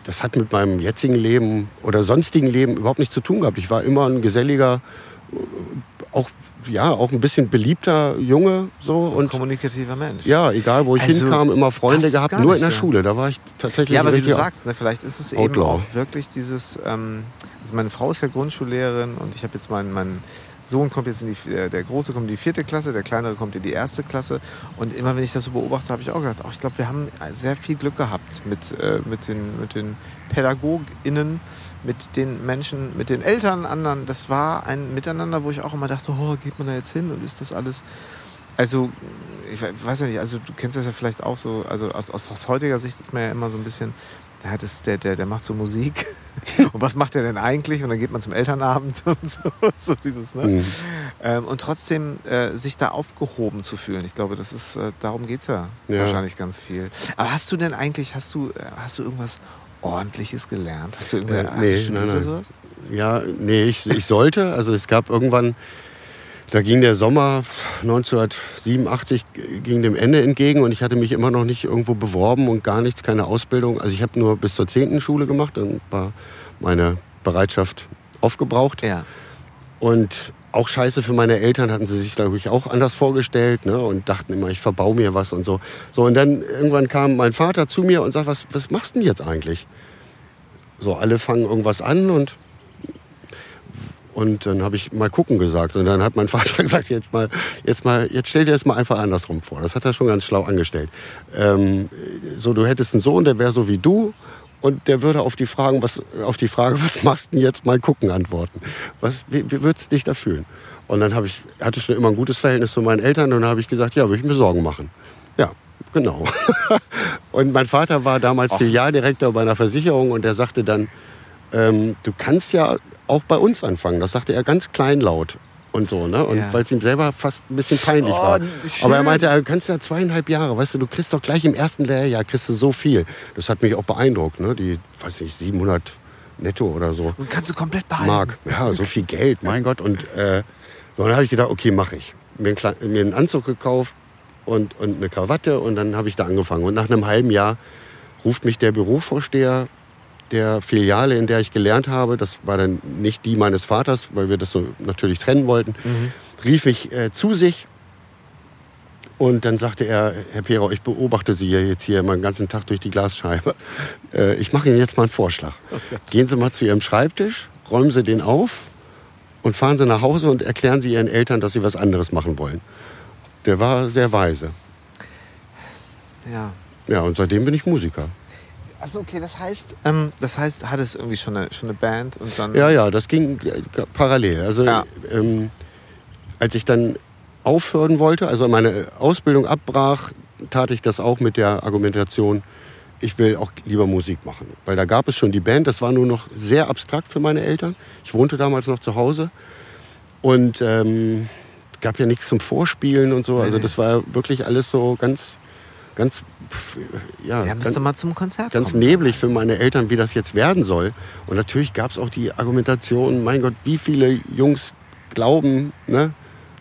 das hat mit meinem jetzigen Leben oder sonstigen Leben überhaupt nichts zu tun gehabt. Ich war immer ein geselliger, auch ja auch ein bisschen beliebter Junge so und kommunikativer Mensch. Ja, egal wo ich also, hinkam, immer Freunde gehabt. Nur nicht, in der ja. Schule, da war ich tatsächlich. Ja, aber wie du sagst, ne, vielleicht ist es Outlaw. eben auch wirklich dieses. Ähm, also meine Frau ist ja Grundschullehrerin und ich habe jetzt meinen mein Sohn kommt jetzt in die, äh, der Große kommt in die vierte Klasse, der Kleinere kommt in die erste Klasse. Und immer wenn ich das so beobachte, habe ich auch gedacht, oh, ich glaube, wir haben sehr viel Glück gehabt mit, äh, mit, den, mit den PädagogInnen, mit den Menschen, mit den Eltern, anderen. Das war ein Miteinander, wo ich auch immer dachte, oh, geht man da jetzt hin und ist das alles. Also, ich weiß ja nicht, also du kennst das ja vielleicht auch so, also aus, aus, aus heutiger Sicht ist man ja immer so ein bisschen, der, das, der, der, der macht so Musik. *laughs* und was macht er denn eigentlich? Und dann geht man zum Elternabend *laughs* und so. so dieses, ne? Mhm. Ähm, und trotzdem äh, sich da aufgehoben zu fühlen. Ich glaube, das ist, äh, darum geht es ja, ja, wahrscheinlich ganz viel. Aber hast du denn eigentlich, hast du, äh, hast du irgendwas Ordentliches gelernt? Hast du irgendwas äh, nee, hast du nein, nein. sowas? Ja, nee, ich, ich sollte. Also es gab irgendwann da ging der Sommer 1987 ging dem Ende entgegen und ich hatte mich immer noch nicht irgendwo beworben und gar nichts, keine Ausbildung. Also ich habe nur bis zur 10. Schule gemacht, dann war meine Bereitschaft aufgebraucht. Ja. Und auch scheiße für meine Eltern hatten sie sich, glaube ich, auch anders vorgestellt ne? und dachten immer, ich verbau mir was und so. So, und dann irgendwann kam mein Vater zu mir und sagt, was, was machst du denn jetzt eigentlich? So, alle fangen irgendwas an und und dann habe ich mal gucken gesagt. Und dann hat mein *laughs* Vater gesagt, jetzt mal, jetzt mal, jetzt stell dir das mal einfach andersrum vor. Das hat er schon ganz schlau angestellt. Ähm, so, du hättest einen Sohn, der wäre so wie du. Und der würde auf die, Fragen, was, auf die Frage, *laughs* was machst du denn jetzt, mal gucken, antworten. Was, wie, wie würdest du dich da fühlen? Und dann habe ich, hatte schon immer ein gutes Verhältnis zu meinen Eltern. Und dann habe ich gesagt, ja, würde ich mir Sorgen machen. Ja, genau. *laughs* und mein Vater war damals Filialdirektor bei einer Versicherung und der sagte dann, ähm, du kannst ja auch bei uns anfangen. Das sagte er ganz kleinlaut und so, ne? Und ja. weil es ihm selber fast ein bisschen peinlich oh, war. Schön. Aber er meinte, du kannst ja zweieinhalb Jahre, weißt du, du kriegst doch gleich im ersten Lehrjahr kriegst du so viel. Das hat mich auch beeindruckt, ne? Die, weiß nicht, 700 netto oder so. Und kannst du komplett behalten. Mark, ja, so viel Geld, mein Gott. Und äh, dann habe ich gedacht, okay, mache ich. Mir einen, mir einen Anzug gekauft und, und eine Krawatte und dann habe ich da angefangen. Und nach einem halben Jahr ruft mich der Bürovorsteher der Filiale, in der ich gelernt habe, das war dann nicht die meines Vaters, weil wir das so natürlich trennen wollten, mhm. rief mich äh, zu sich und dann sagte er, Herr Pero, ich beobachte Sie jetzt hier mal den ganzen Tag durch die Glasscheibe. *laughs* Äh, ich mache Ihnen jetzt mal einen Vorschlag. Oh Gehen Sie mal zu Ihrem Schreibtisch, räumen Sie den auf und fahren Sie nach Hause und erklären Sie Ihren Eltern, dass Sie was anderes machen wollen. Der war sehr weise. Ja. Ja, und seitdem bin ich Musiker. Achso, okay, das heißt, ähm, das heißt, hat es irgendwie schon eine, schon eine Band und dann. Ja, ja, das ging parallel. Also ja. ähm, als ich dann aufhören wollte, also meine Ausbildung abbrach, tat ich das auch mit der Argumentation, ich will auch lieber Musik machen. Weil da gab es schon die Band, das war nur noch sehr abstrakt für meine Eltern. Ich wohnte damals noch zu Hause und ähm, gab ja nichts zum Vorspielen und so. Also das war wirklich alles so ganz ganz, ja, ja ganz, mal zum Konzert ganz kommen. neblig für meine Eltern, wie das jetzt werden soll. Und natürlich gab es auch die Argumentation, mein Gott, wie viele Jungs glauben, ne,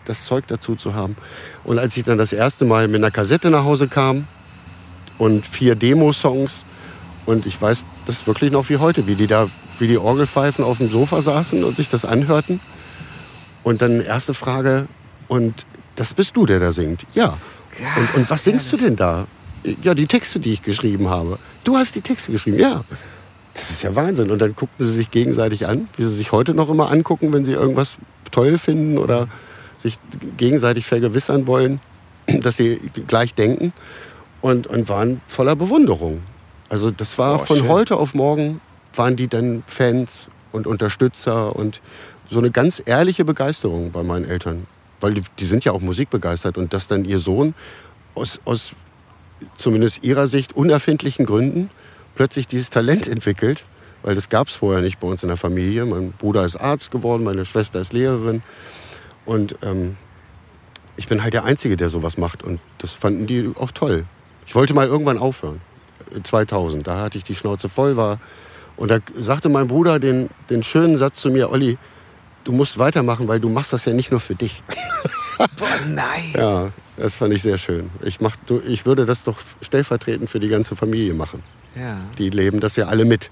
das Zeug dazu zu haben. Und als ich dann das erste Mal mit einer Kassette nach Hause kam und vier Demo-Songs und ich weiß das wirklich noch wie heute, wie die da, wie die Orgelpfeifen auf dem Sofa saßen und sich das anhörten. Und dann erste Frage, und das bist du, der da singt? Ja. Und, und was singst du denn da? Ja, die Texte, die ich geschrieben habe. Du hast die Texte geschrieben, ja. Das ist ja Wahnsinn. Und dann guckten sie sich gegenseitig an, wie sie sich heute noch immer angucken, wenn sie irgendwas toll finden oder sich gegenseitig vergewissern wollen, *clears throat* dass sie gleich denken. Und, und waren voller Bewunderung. Also das war oh, von schön. heute auf morgen waren die dann Fans und Unterstützer und so eine ganz ehrliche Begeisterung bei meinen Eltern. Weil die, die sind ja auch musikbegeistert und dass dann ihr Sohn aus, aus zumindest ihrer Sicht unerfindlichen Gründen plötzlich dieses Talent entwickelt, weil das gab es vorher nicht bei uns in der Familie. Mein Bruder ist Arzt geworden, meine Schwester ist Lehrerin und ähm, ich bin halt der Einzige, der sowas macht und das fanden die auch toll. Ich wollte mal irgendwann aufhören, 2000, da hatte ich die Schnauze voll, war und da sagte mein Bruder den, den schönen Satz zu mir, Olli, du musst weitermachen, weil du machst das ja nicht nur für dich. *laughs* Boah, nein. Ja, das fand ich sehr schön. Ich, mach, ich würde das doch stellvertretend für die ganze Familie machen. Ja. Die leben das ja alle mit.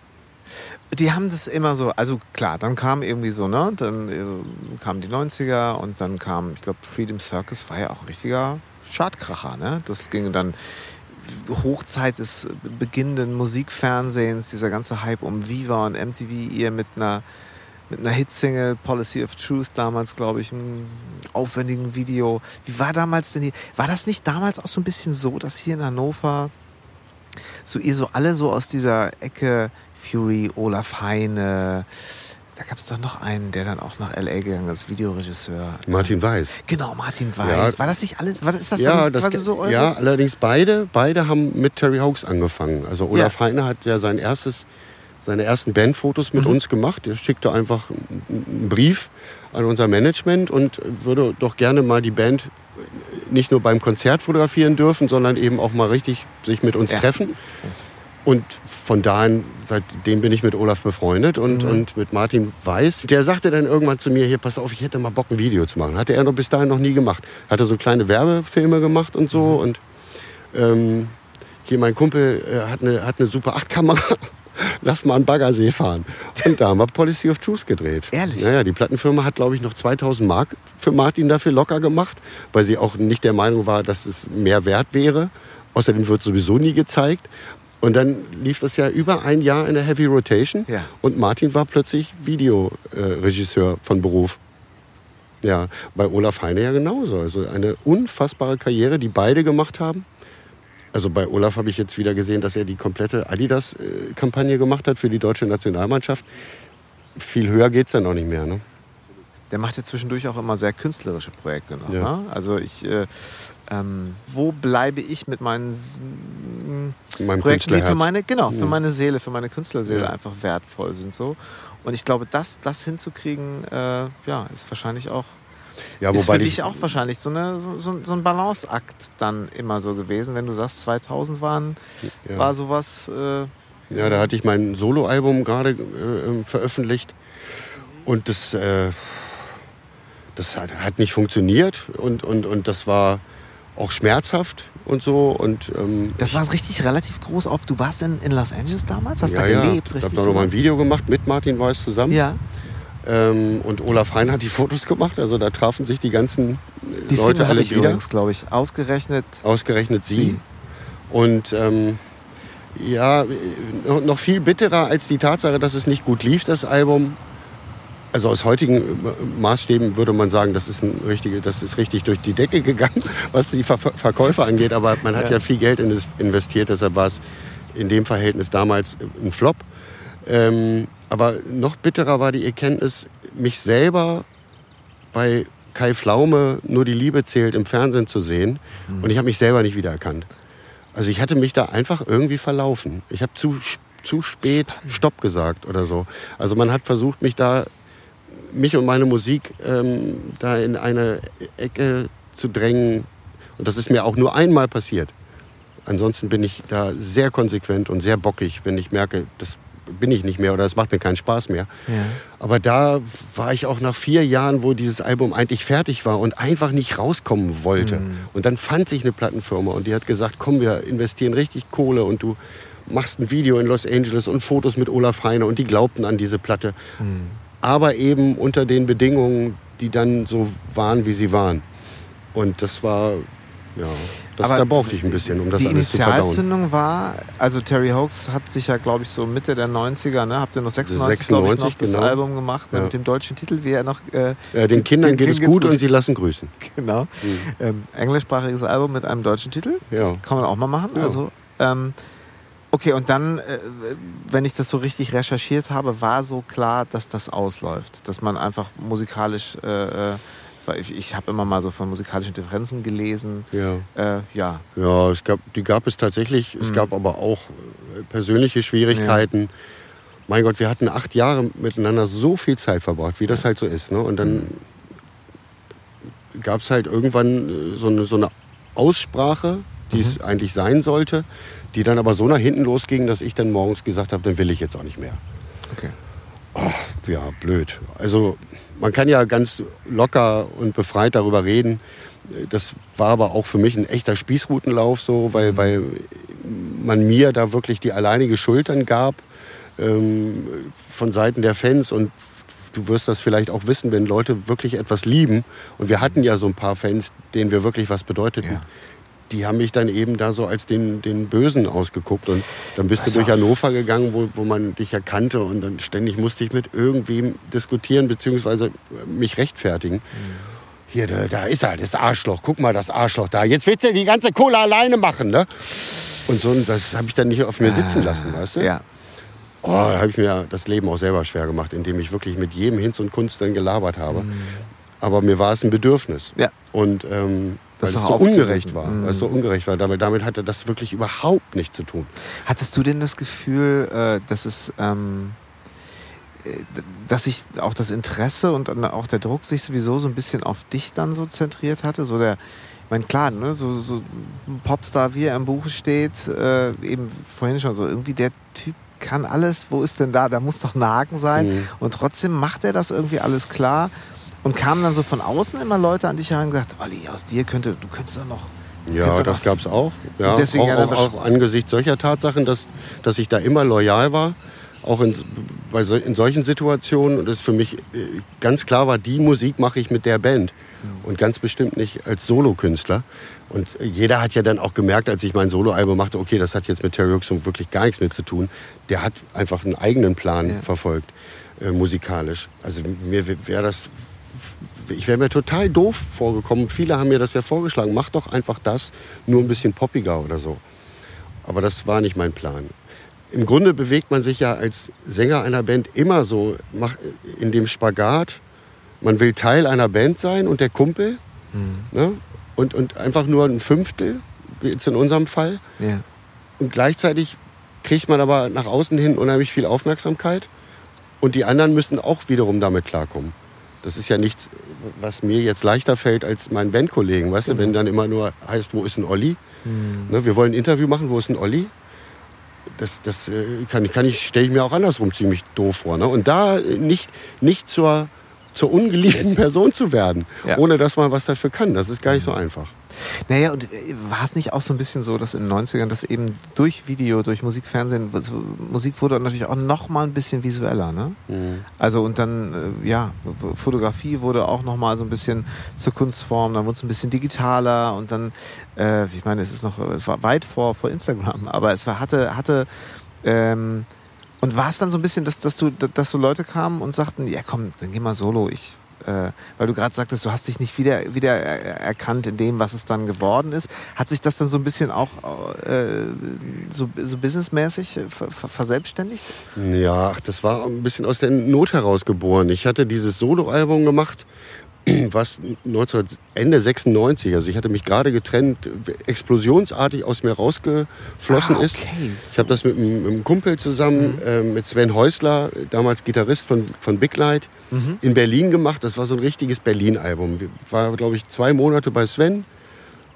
Die haben das immer so, also klar, dann kam irgendwie so, ne, dann äh, kamen die 90er und dann kam, ich glaube, Freedom Circus war ja auch ein richtiger Schadkracher, ne? Das ging dann Hochzeit des beginnenden Musikfernsehens, dieser ganze Hype um Viva und MTV, ihr mit einer mit einer Hitsingle, Policy of Truth, damals, glaube ich, ein aufwendigen Video. Wie war damals denn hier? War das nicht damals auch so ein bisschen so, dass hier in Hannover so ihr so alle so aus dieser Ecke Fury, Olaf Heine, da gab es doch noch einen, der dann auch nach L.A. gegangen ist, Videoregisseur. Martin Weiß. Genau, Martin Weiß. Ja. War das nicht alles? War, ist das ja, dann das quasi so eure? Ja, allerdings beide, beide haben mit Terry Hawks angefangen. Also Olaf ja. Heine hat ja sein erstes seine ersten Bandfotos mit mhm. uns gemacht. Er schickte einfach einen Brief an unser Management und würde doch gerne mal die Band nicht nur beim Konzert fotografieren dürfen, sondern eben auch mal richtig sich mit uns ja. treffen. Und von da an, seitdem bin ich mit Olaf befreundet und, mhm. und mit Martin Weiß. Der sagte dann irgendwann zu mir, hier, pass auf, ich hätte mal Bock, ein Video zu machen. Hatte er noch bis dahin noch nie gemacht. Hatte so kleine Werbefilme gemacht und so. Mhm. Und ähm, hier mein Kumpel äh, hat, eine, hat eine Super 8-Kamera lass mal einen Baggersee fahren. Und da haben wir Policy of Truth gedreht. Ehrlich? Naja, die Plattenfirma hat, glaube ich, noch 2000 Mark für Martin dafür locker gemacht, weil sie auch nicht der Meinung war, dass es mehr wert wäre. Außerdem wird sowieso nie gezeigt. Und dann lief das ja über ein Jahr in der Heavy Rotation. Ja. Und Martin war plötzlich Videoregisseur von Beruf. Ja, bei Olaf Heine ja genauso. Also eine unfassbare Karriere, die beide gemacht haben. Also bei Olaf habe ich jetzt wieder gesehen, dass er die komplette Adidas-Kampagne gemacht hat für die deutsche Nationalmannschaft. Viel höher geht es dann auch nicht mehr. Ne? Der macht ja zwischendurch auch immer sehr künstlerische Projekte noch. Ja. Ne? Also ich, äh, ähm, wo bleibe ich mit meinen meinem Projekten, die für meine, genau, für Mhm. meine Seele, für meine Künstlerseele Ja. einfach wertvoll sind so. Und ich glaube, das, das hinzukriegen, äh, ja, ist wahrscheinlich auch Ja, ist für ich, dich auch wahrscheinlich so, eine, so, so, so ein Balanceakt dann immer so gewesen, wenn du sagst, 2000 waren, ja. war sowas. Äh, ja, da hatte ich mein Soloalbum gerade äh, veröffentlicht und das, äh, das hat, hat nicht funktioniert und, und, und das war auch schmerzhaft und so und ähm, das war richtig relativ groß auf. Du warst in, in Los Angeles damals, hast ja, da ja, gelebt, ich richtig? habe da noch mal ein Video gemacht mit Martin Weiß zusammen ja, ähm, und Olaf Hein hat die Fotos gemacht, also da trafen sich die ganzen äh, die Leute habe alle ich wieder. übrigens, glaube ich, ausgerechnet. Ausgerechnet sie. Sie. Und ähm, ja, noch- viel bitterer als die Tatsache, dass es nicht gut lief, das Album. Also aus heutigen Maßstäben würde man sagen, das ist, ein richtige, das ist richtig durch die Decke gegangen, *laughs* was die Ver Verkäufe angeht. Aber man hat Ja. ja, viel Geld in es investiert, deshalb war es in dem Verhältnis damals ein Flop. Ähm, aber noch bitterer war die Erkenntnis, mich selber bei Kai Pflaume nur die Liebe zählt im Fernsehen zu sehen. Und ich habe mich selber nicht wiedererkannt. Also ich hatte mich da einfach irgendwie verlaufen. Ich habe zu, zu spät Stopp gesagt oder so. Also man hat versucht, mich da, mich und meine Musik ähm, da in eine Ecke zu drängen. Und das ist mir auch nur einmal passiert. Ansonsten bin ich da sehr konsequent und sehr bockig, wenn ich merke, das bin ich nicht mehr oder es macht mir keinen Spaß mehr. Ja. Aber da war ich auch nach vier Jahren, wo dieses Album eigentlich fertig war und einfach nicht rauskommen wollte. Und dann fand sich eine Plattenfirma und die hat gesagt, komm, wir investieren richtig Kohle und du machst ein Video in Los Angeles und Fotos mit Olaf Heine und die glaubten an diese Platte. Aber eben unter den Bedingungen, die dann so waren, wie sie waren. Und das war, ja, das, Aber da brauchte ich ein bisschen, um das die alles zu verdauen. Initialzündung war, also Terry Hoax hat sich ja, glaube ich, so Mitte der 90er, ne? Habt ihr noch 96, glaube ich, noch 96, das genau. Album gemacht, ne? Ja. mit dem deutschen Titel, wie er noch. Äh, Ja, den Kindern geht es geht's gut, und sie lassen grüßen. *laughs* Genau. Ähm, englischsprachiges Album mit einem deutschen Titel. Ja. Das kann man auch mal machen. Ja. Also, ähm, Okay, und dann, äh, wenn ich das so richtig recherchiert habe, war so klar, dass das ausläuft. Dass man einfach musikalisch, äh, äh ich, ich habe immer mal so von musikalischen Differenzen gelesen. Ja. Äh, ja. Ja, es gab, die gab es tatsächlich. Es mhm. gab aber auch äh, persönliche Schwierigkeiten. Ja. Mein Gott, wir hatten acht Jahre miteinander so viel Zeit verbracht, wie das halt so ist. Ne? Und dann mhm. gab es halt irgendwann so eine, so eine Aussprache, die mhm. es eigentlich sein sollte die dann aber so nach hinten losging, dass ich dann morgens gesagt habe, dann will ich jetzt auch nicht mehr. Okay. Ach, ja, blöd. Also man kann ja ganz locker und befreit darüber reden. Das war aber auch für mich ein echter Spießrutenlauf, so, weil, weil man mir da wirklich die alleinige Schuld dann gab ähm, von Seiten der Fans und du wirst das vielleicht auch wissen, wenn Leute wirklich etwas lieben. Und wir hatten ja so ein paar Fans, denen wir wirklich was bedeuteten. Ja die haben mich dann eben da so als den, den Bösen ausgeguckt. Und dann bist also. du durch Hannover gegangen, wo, wo man dich erkannte. Und dann ständig musste ich mit irgendwem diskutieren, beziehungsweise mich rechtfertigen. Mhm. Hier, da, da, ist er, das Arschloch. Guck mal, das Arschloch da. Jetzt willst du die ganze Kohle alleine machen, ne? Und so, das habe ich dann nicht auf mir sitzen lassen, weißt du? Ja. Oh, da habe ich mir das Leben auch selber schwer gemacht, indem ich wirklich mit jedem Hinz und Kunst dann gelabert habe. Mhm. Aber mir war es ein Bedürfnis. Ja. Und ähm, weil es so ungerecht war. Mhm. Weil es so ungerecht war. Damit, damit hatte das wirklich überhaupt nichts zu tun. Hattest du denn das Gefühl, äh, dass es. Ähm äh, dass sich auch das Interesse und auch der Druck sich sowieso so ein bisschen auf dich dann so zentriert hatte. So der, ich meine, klar, ne, so, so ein Popstar, wie er im Buch steht, äh, eben vorhin schon so, irgendwie der Typ kann alles, wo ist denn da, da muss doch ein Haken sein. Mhm. Und trotzdem macht er das irgendwie alles klar. Und kamen dann so von außen immer Leute an dich heran und gesagt, Olli, aus dir könnte, du könntest doch noch. Ja, das gab es auch. Ja, deswegen auch, auch, auch angesichts solcher Tatsachen, dass, dass ich da immer loyal war. Auch in, bei so, in solchen Situationen. Und es für mich äh, ganz klar war, die Musik mache ich mit der Band. Und ganz bestimmt nicht als Solokünstler. Und jeder hat ja dann auch gemerkt, als ich mein Soloalbum machte, okay, das hat jetzt mit Terry Hoxton wirklich gar nichts mehr zu tun. Der hat einfach einen eigenen Plan ja. verfolgt, äh, musikalisch. Also mir wäre das ich wäre mir total doof vorgekommen. Viele haben mir das ja vorgeschlagen. Mach doch einfach das, nur ein bisschen poppiger oder so. Aber das war nicht mein Plan. Im Grunde bewegt man sich ja als Sänger einer Band immer so in dem Spagat. Man will Teil einer Band sein und der Kumpel. Mhm. Ne? Und, und einfach nur ein Fünftel, wie jetzt in unserem Fall. Ja. Und gleichzeitig kriegt man aber nach außen hin unheimlich viel Aufmerksamkeit. Und die anderen müssen auch wiederum damit klarkommen. Das ist ja nichts, was mir jetzt leichter fällt als meinen Bandkollegen. Weißt genau. du, wenn dann immer nur heißt, wo ist ein Olli? Mhm. Ne, wir wollen ein Interview machen, wo ist ein Olli? Das, das äh, kann, kann ich, stelle ich mir auch andersrum ziemlich doof vor. Ne? Und da nicht, nicht zur zur ungeliebten *laughs* Person zu werden, ja. ohne dass man was dafür kann. Das ist gar nicht so einfach. Naja, und äh, war es nicht auch so ein bisschen so, dass in den 90ern das eben durch Video, durch Musik, Fernsehen, Musik wurde natürlich auch noch mal ein bisschen visueller, ne? Mhm. Also und dann, äh, ja, Fotografie wurde auch noch mal so ein bisschen zur Kunstform, dann wurde es ein bisschen digitaler und dann, äh, ich meine, es ist noch, es war weit vor, vor Instagram, aber es war, hatte, hatte, ähm, und war es dann so ein bisschen, dass, dass, du, dass so Leute kamen und sagten, ja komm, dann geh mal solo, ich äh, weil du gerade sagtest, du hast dich nicht wieder, wieder erkannt in dem, was es dann geworden ist. Hat sich das dann so ein bisschen auch äh, so, so businessmäßig verselbstständigt? Ja, das war ein bisschen aus der Not heraus geboren. Ich hatte dieses Soloalbum gemacht *clears throat* was 19, Ende 96, also ich hatte mich gerade getrennt, explosionsartig aus mir rausgeflossen ah, okay. ist. Ich habe das mit, mit, einem Kumpel zusammen, mhm. äh, mit Sven Häusler, damals Gitarrist von, von Big Light, mhm. in Berlin gemacht. Das war so ein richtiges Berlin-Album. War, glaube ich, zwei Monate bei Sven.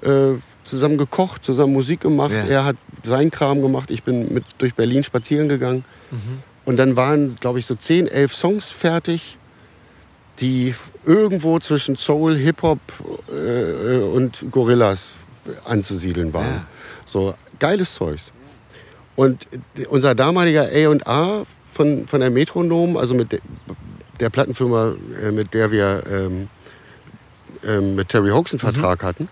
Äh, zusammen gekocht, zusammen Musik gemacht. Ja. Er hat seinen Kram gemacht. Ich bin mit durch Berlin spazieren gegangen. Mhm. Und dann waren, glaube ich, so zehn, elf Songs fertig die irgendwo zwischen Soul, Hip-Hop äh, und Gorillas anzusiedeln waren. Ja. So geiles Zeugs. Und unser damaliger A&A von, von der Metronom, also mit de, der Plattenfirma, äh, mit der wir ähm, äh, mit Terry Hawks einen. Vertrag mhm. hatten,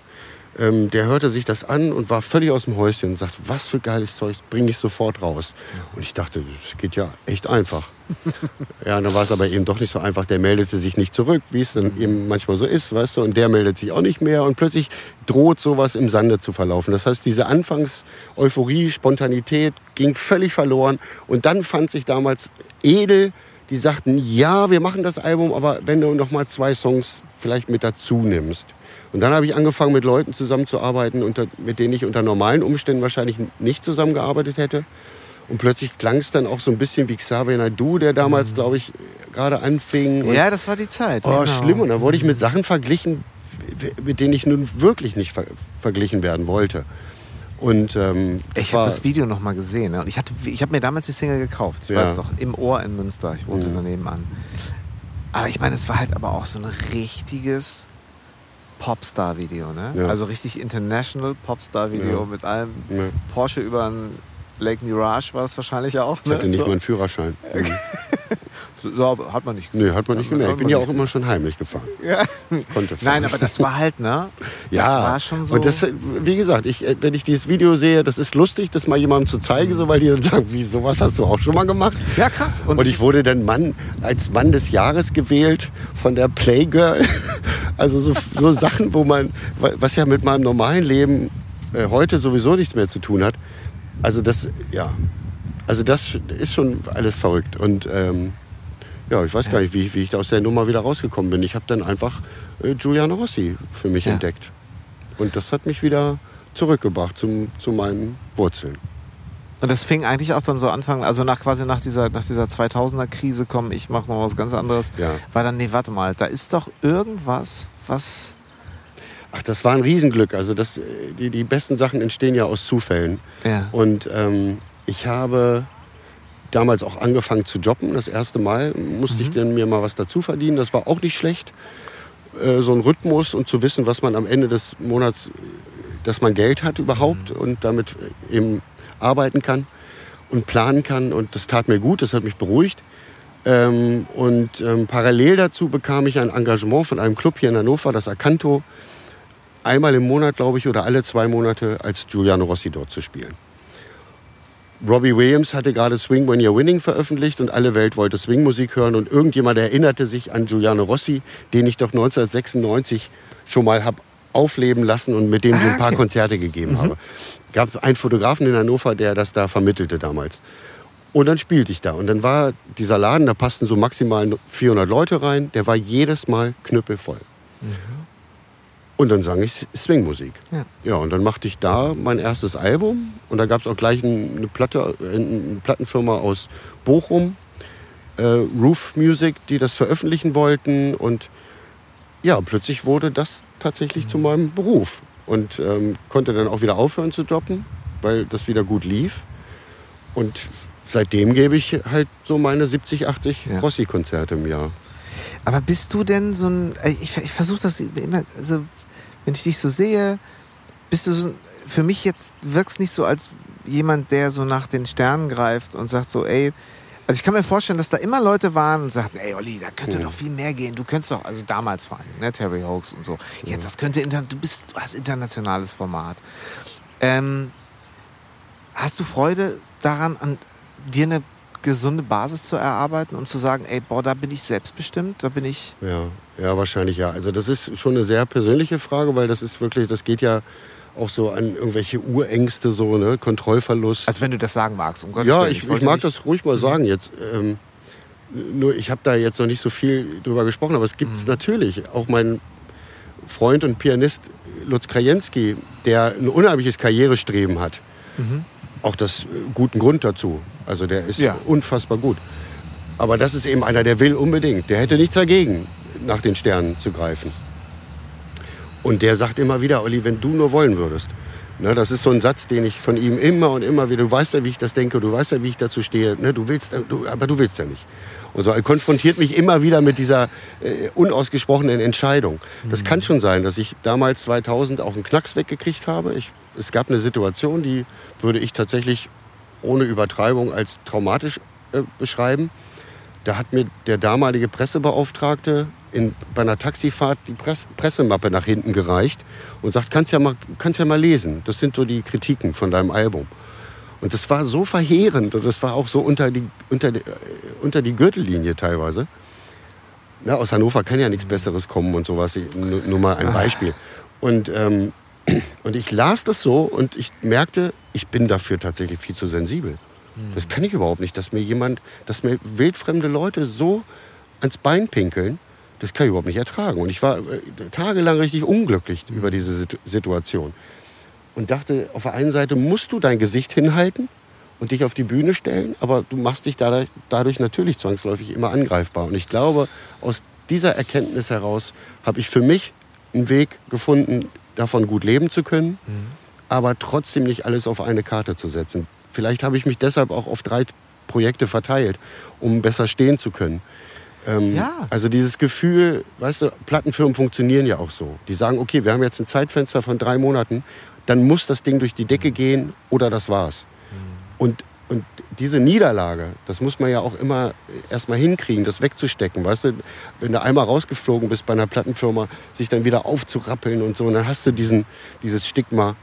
ähm, der hörte sich das an und war völlig aus dem Häuschen und sagte, was für geiles Zeug, bringe ich sofort raus. Und ich dachte, das geht ja echt einfach. *laughs* ja, dann war es aber eben doch nicht so einfach. Der meldete sich nicht zurück, wie es dann eben manchmal so ist, weißt du, und der meldet sich auch nicht mehr und plötzlich droht sowas im Sande zu verlaufen. Das heißt, diese Anfangs-Euphorie, Spontanität ging völlig verloren und dann fand sich damals edel, die sagten, ja, wir machen das Album, aber wenn du noch mal zwei Songs vielleicht mit dazu nimmst. Und dann habe ich angefangen, mit Leuten zusammenzuarbeiten, unter, mit denen ich unter normalen Umständen wahrscheinlich nicht zusammengearbeitet hätte. Und plötzlich klang es dann auch so ein bisschen wie Xavier Naidu, der damals, mhm. glaube ich, gerade anfing. Ja, das war die Zeit. Oh, genau. schlimm. Und da wurde ich mit Sachen verglichen, mit denen ich nun wirklich nicht ver verglichen werden wollte. Und ähm, ich habe das Video noch mal gesehen. Ne? Und ich, ich habe mir damals die Single gekauft. Ich ja. weiß noch, im Ohr in Münster. Ich wohnte mhm. daneben an. Aber ich meine, es war halt aber auch so ein richtiges Popstar-Video, ne? Ja. Also richtig international Popstar-Video ja. mit allem. Porsche über ein Lake Mirage war es wahrscheinlich auch. Ne? Ich hatte nicht so. mal einen Führerschein. *laughs* Mhm. *laughs* so, hat man nicht gemerkt. Nee, hat man nicht gemerkt. Ich bin ja auch immer schon heimlich gefahren. *laughs* Ja. Konnte fahren. Nein, aber das war halt, ne? ja. Das war schon so. Und das, wie gesagt, ich, wenn ich dieses Video sehe, das ist lustig, das mal jemandem zu zeigen, so, weil die dann sagen, wie, sowas hast du auch schon mal gemacht? Ja, krass. Und, Und ich wurde dann Mann, als Mann des Jahres gewählt von der Playgirl. *laughs* Also so, so Sachen, wo man, was ja mit meinem normalen Leben äh, heute sowieso nichts mehr zu tun hat. Also das, ja, also das ist schon alles verrückt. Und ähm, ja, ich weiß gar nicht, wie, wie ich aus der Nummer wieder rausgekommen bin. Ich habe dann einfach äh, Giuliano Rossi für mich ja. entdeckt. Und das hat mich wieder zurückgebracht zum, zu meinen Wurzeln. Und das fing eigentlich auch dann so Anfang, also nach quasi nach dieser, nach dieser 2000er Krise kommen, ich mache noch was ganz anderes, ja. war dann, nee, warte mal, da ist doch irgendwas, was Ach, das war ein Riesenglück. Also das, die, die besten Sachen entstehen ja aus Zufällen. Ja. Und ähm, ich habe damals auch angefangen zu jobben. Das erste Mal musste mhm. ich dann mir mal was dazu verdienen. Das war auch nicht schlecht. Äh, so ein Rhythmus und zu wissen, was man am Ende des Monats, dass man Geld hat überhaupt mhm. und damit eben arbeiten kann und planen kann. Und das tat mir gut, das hat mich beruhigt. Ähm, und ähm, parallel dazu bekam ich ein Engagement von einem Club hier in Hannover, das Acanto, einmal im Monat, glaube ich, oder alle zwei Monate als Giuliano Rossi dort zu spielen. Robbie Williams hatte gerade Swing When You're Winning veröffentlicht und alle Welt wollte Swingmusik hören und irgendjemand erinnerte sich an Giuliano Rossi, den ich doch 1996 schon mal habe aufleben lassen und mit dem ich ein paar ah, Konzerte gegeben mhm. habe. gab einen Fotografen in Hannover, der das da vermittelte damals. Und dann spielte ich da. Und dann war dieser Laden, da passten so maximal 400 Leute rein, der war jedes Mal knüppelvoll. Mhm. Und dann sang ich Swingmusik. Ja. ja, und dann machte ich da mein erstes Album. Und da gab es auch gleich eine, Platte, eine Plattenfirma aus Bochum, äh, Roof Music, die das veröffentlichen wollten. Und ja, plötzlich wurde das tatsächlich mhm. zu meinem Beruf. Und ähm, konnte dann auch wieder aufhören zu jobben, weil das wieder gut lief. Und seitdem gebe ich halt so meine 70, 80 ja. Rossi-Konzerte im Jahr. Aber bist du denn so ein, äh, ich, ich versuche das immer, also wenn ich dich so sehe, bist du so, für mich jetzt wirkst nicht so als jemand, der so nach den Sternen greift und sagt so, ey, also ich kann mir vorstellen, dass da immer Leute waren und sagten, ey Olli, da könnte noch viel mehr gehen. Du könntest doch, also damals vor allem, ne, Terry Hoax und so. Jetzt, das könnte, du bist, du hast internationales Format. Ähm, hast du Freude daran, an dir eine gesunde Basis zu erarbeiten und zu sagen, ey, boah, da bin ich selbstbestimmt, da bin ich. Ja, ja, wahrscheinlich ja. Also das ist schon eine sehr persönliche Frage, weil das ist wirklich, das geht ja auch so an irgendwelche Urängste, so, ne? Kontrollverlust. Also wenn du das sagen magst, um Gottes Ja, Willen. ich, ich, ich mag das ruhig mal mhm. sagen jetzt. Ähm, nur ich habe da jetzt noch nicht so viel drüber gesprochen, aber es gibt es mhm. natürlich. Auch mein Freund und Pianist Lutz Krajewski, der ein unheimliches Karrierestreben hat. Mhm auch das äh, guten Grund dazu. Also der ist ja. unfassbar gut. Aber das ist eben einer, der will unbedingt. Der hätte nichts dagegen, nach den Sternen zu greifen. Und der sagt immer wieder, Olli, wenn du nur wollen würdest. Ne, das ist so ein Satz, den ich von ihm immer und immer wieder, du weißt ja, wie ich das denke, du weißt ja, wie ich dazu stehe, ne, du willst, du, aber du willst ja nicht. Und so, er konfrontiert mich immer wieder mit dieser äh, unausgesprochenen Entscheidung. Das mhm. kann schon sein, dass ich damals 2000 auch einen Knacks weggekriegt habe. Ich, es gab eine Situation, die würde ich tatsächlich ohne Übertreibung als traumatisch äh, beschreiben. Da hat mir der damalige Pressebeauftragte in, bei einer Taxifahrt die Press, Pressemappe nach hinten gereicht und sagt, kannst ja, mal, kannst ja mal lesen. Das sind so die Kritiken von deinem Album. Und das war so verheerend und das war auch so unter die, unter die, unter die Gürtellinie teilweise. Na, aus Hannover kann ja nichts Besseres kommen und sowas. Nur, nur mal ein Beispiel. Und, ähm, und ich las das so und ich merkte, ich bin dafür tatsächlich viel zu sensibel. Das kann ich überhaupt nicht, dass mir jemand, dass mir wildfremde Leute so ans Bein pinkeln, das kann ich überhaupt nicht ertragen. Und ich war äh, tagelang richtig unglücklich über diese Situ- Situation. Und dachte, auf der einen Seite musst du dein Gesicht hinhalten und dich auf die Bühne stellen, aber du machst dich dadurch, dadurch natürlich zwangsläufig immer angreifbar. Und ich glaube, aus dieser Erkenntnis heraus habe ich für mich einen Weg gefunden, davon gut leben zu können, aber trotzdem nicht alles auf eine Karte zu setzen. Vielleicht habe ich mich deshalb auch auf drei Projekte verteilt, um besser stehen zu können. Ähm, Ja. Also dieses Gefühl, weißt du, Plattenfirmen funktionieren ja auch so. Die sagen, okay, wir haben jetzt ein Zeitfenster von drei Monaten, dann muss das Ding durch die Decke gehen oder das war's. Und, und diese Niederlage, das muss man ja auch immer erstmal hinkriegen, das wegzustecken. Weißt du, wenn du einmal rausgeflogen bist bei einer Plattenfirma, sich dann wieder aufzurappeln und so, und dann hast du diesen, dieses Stigma.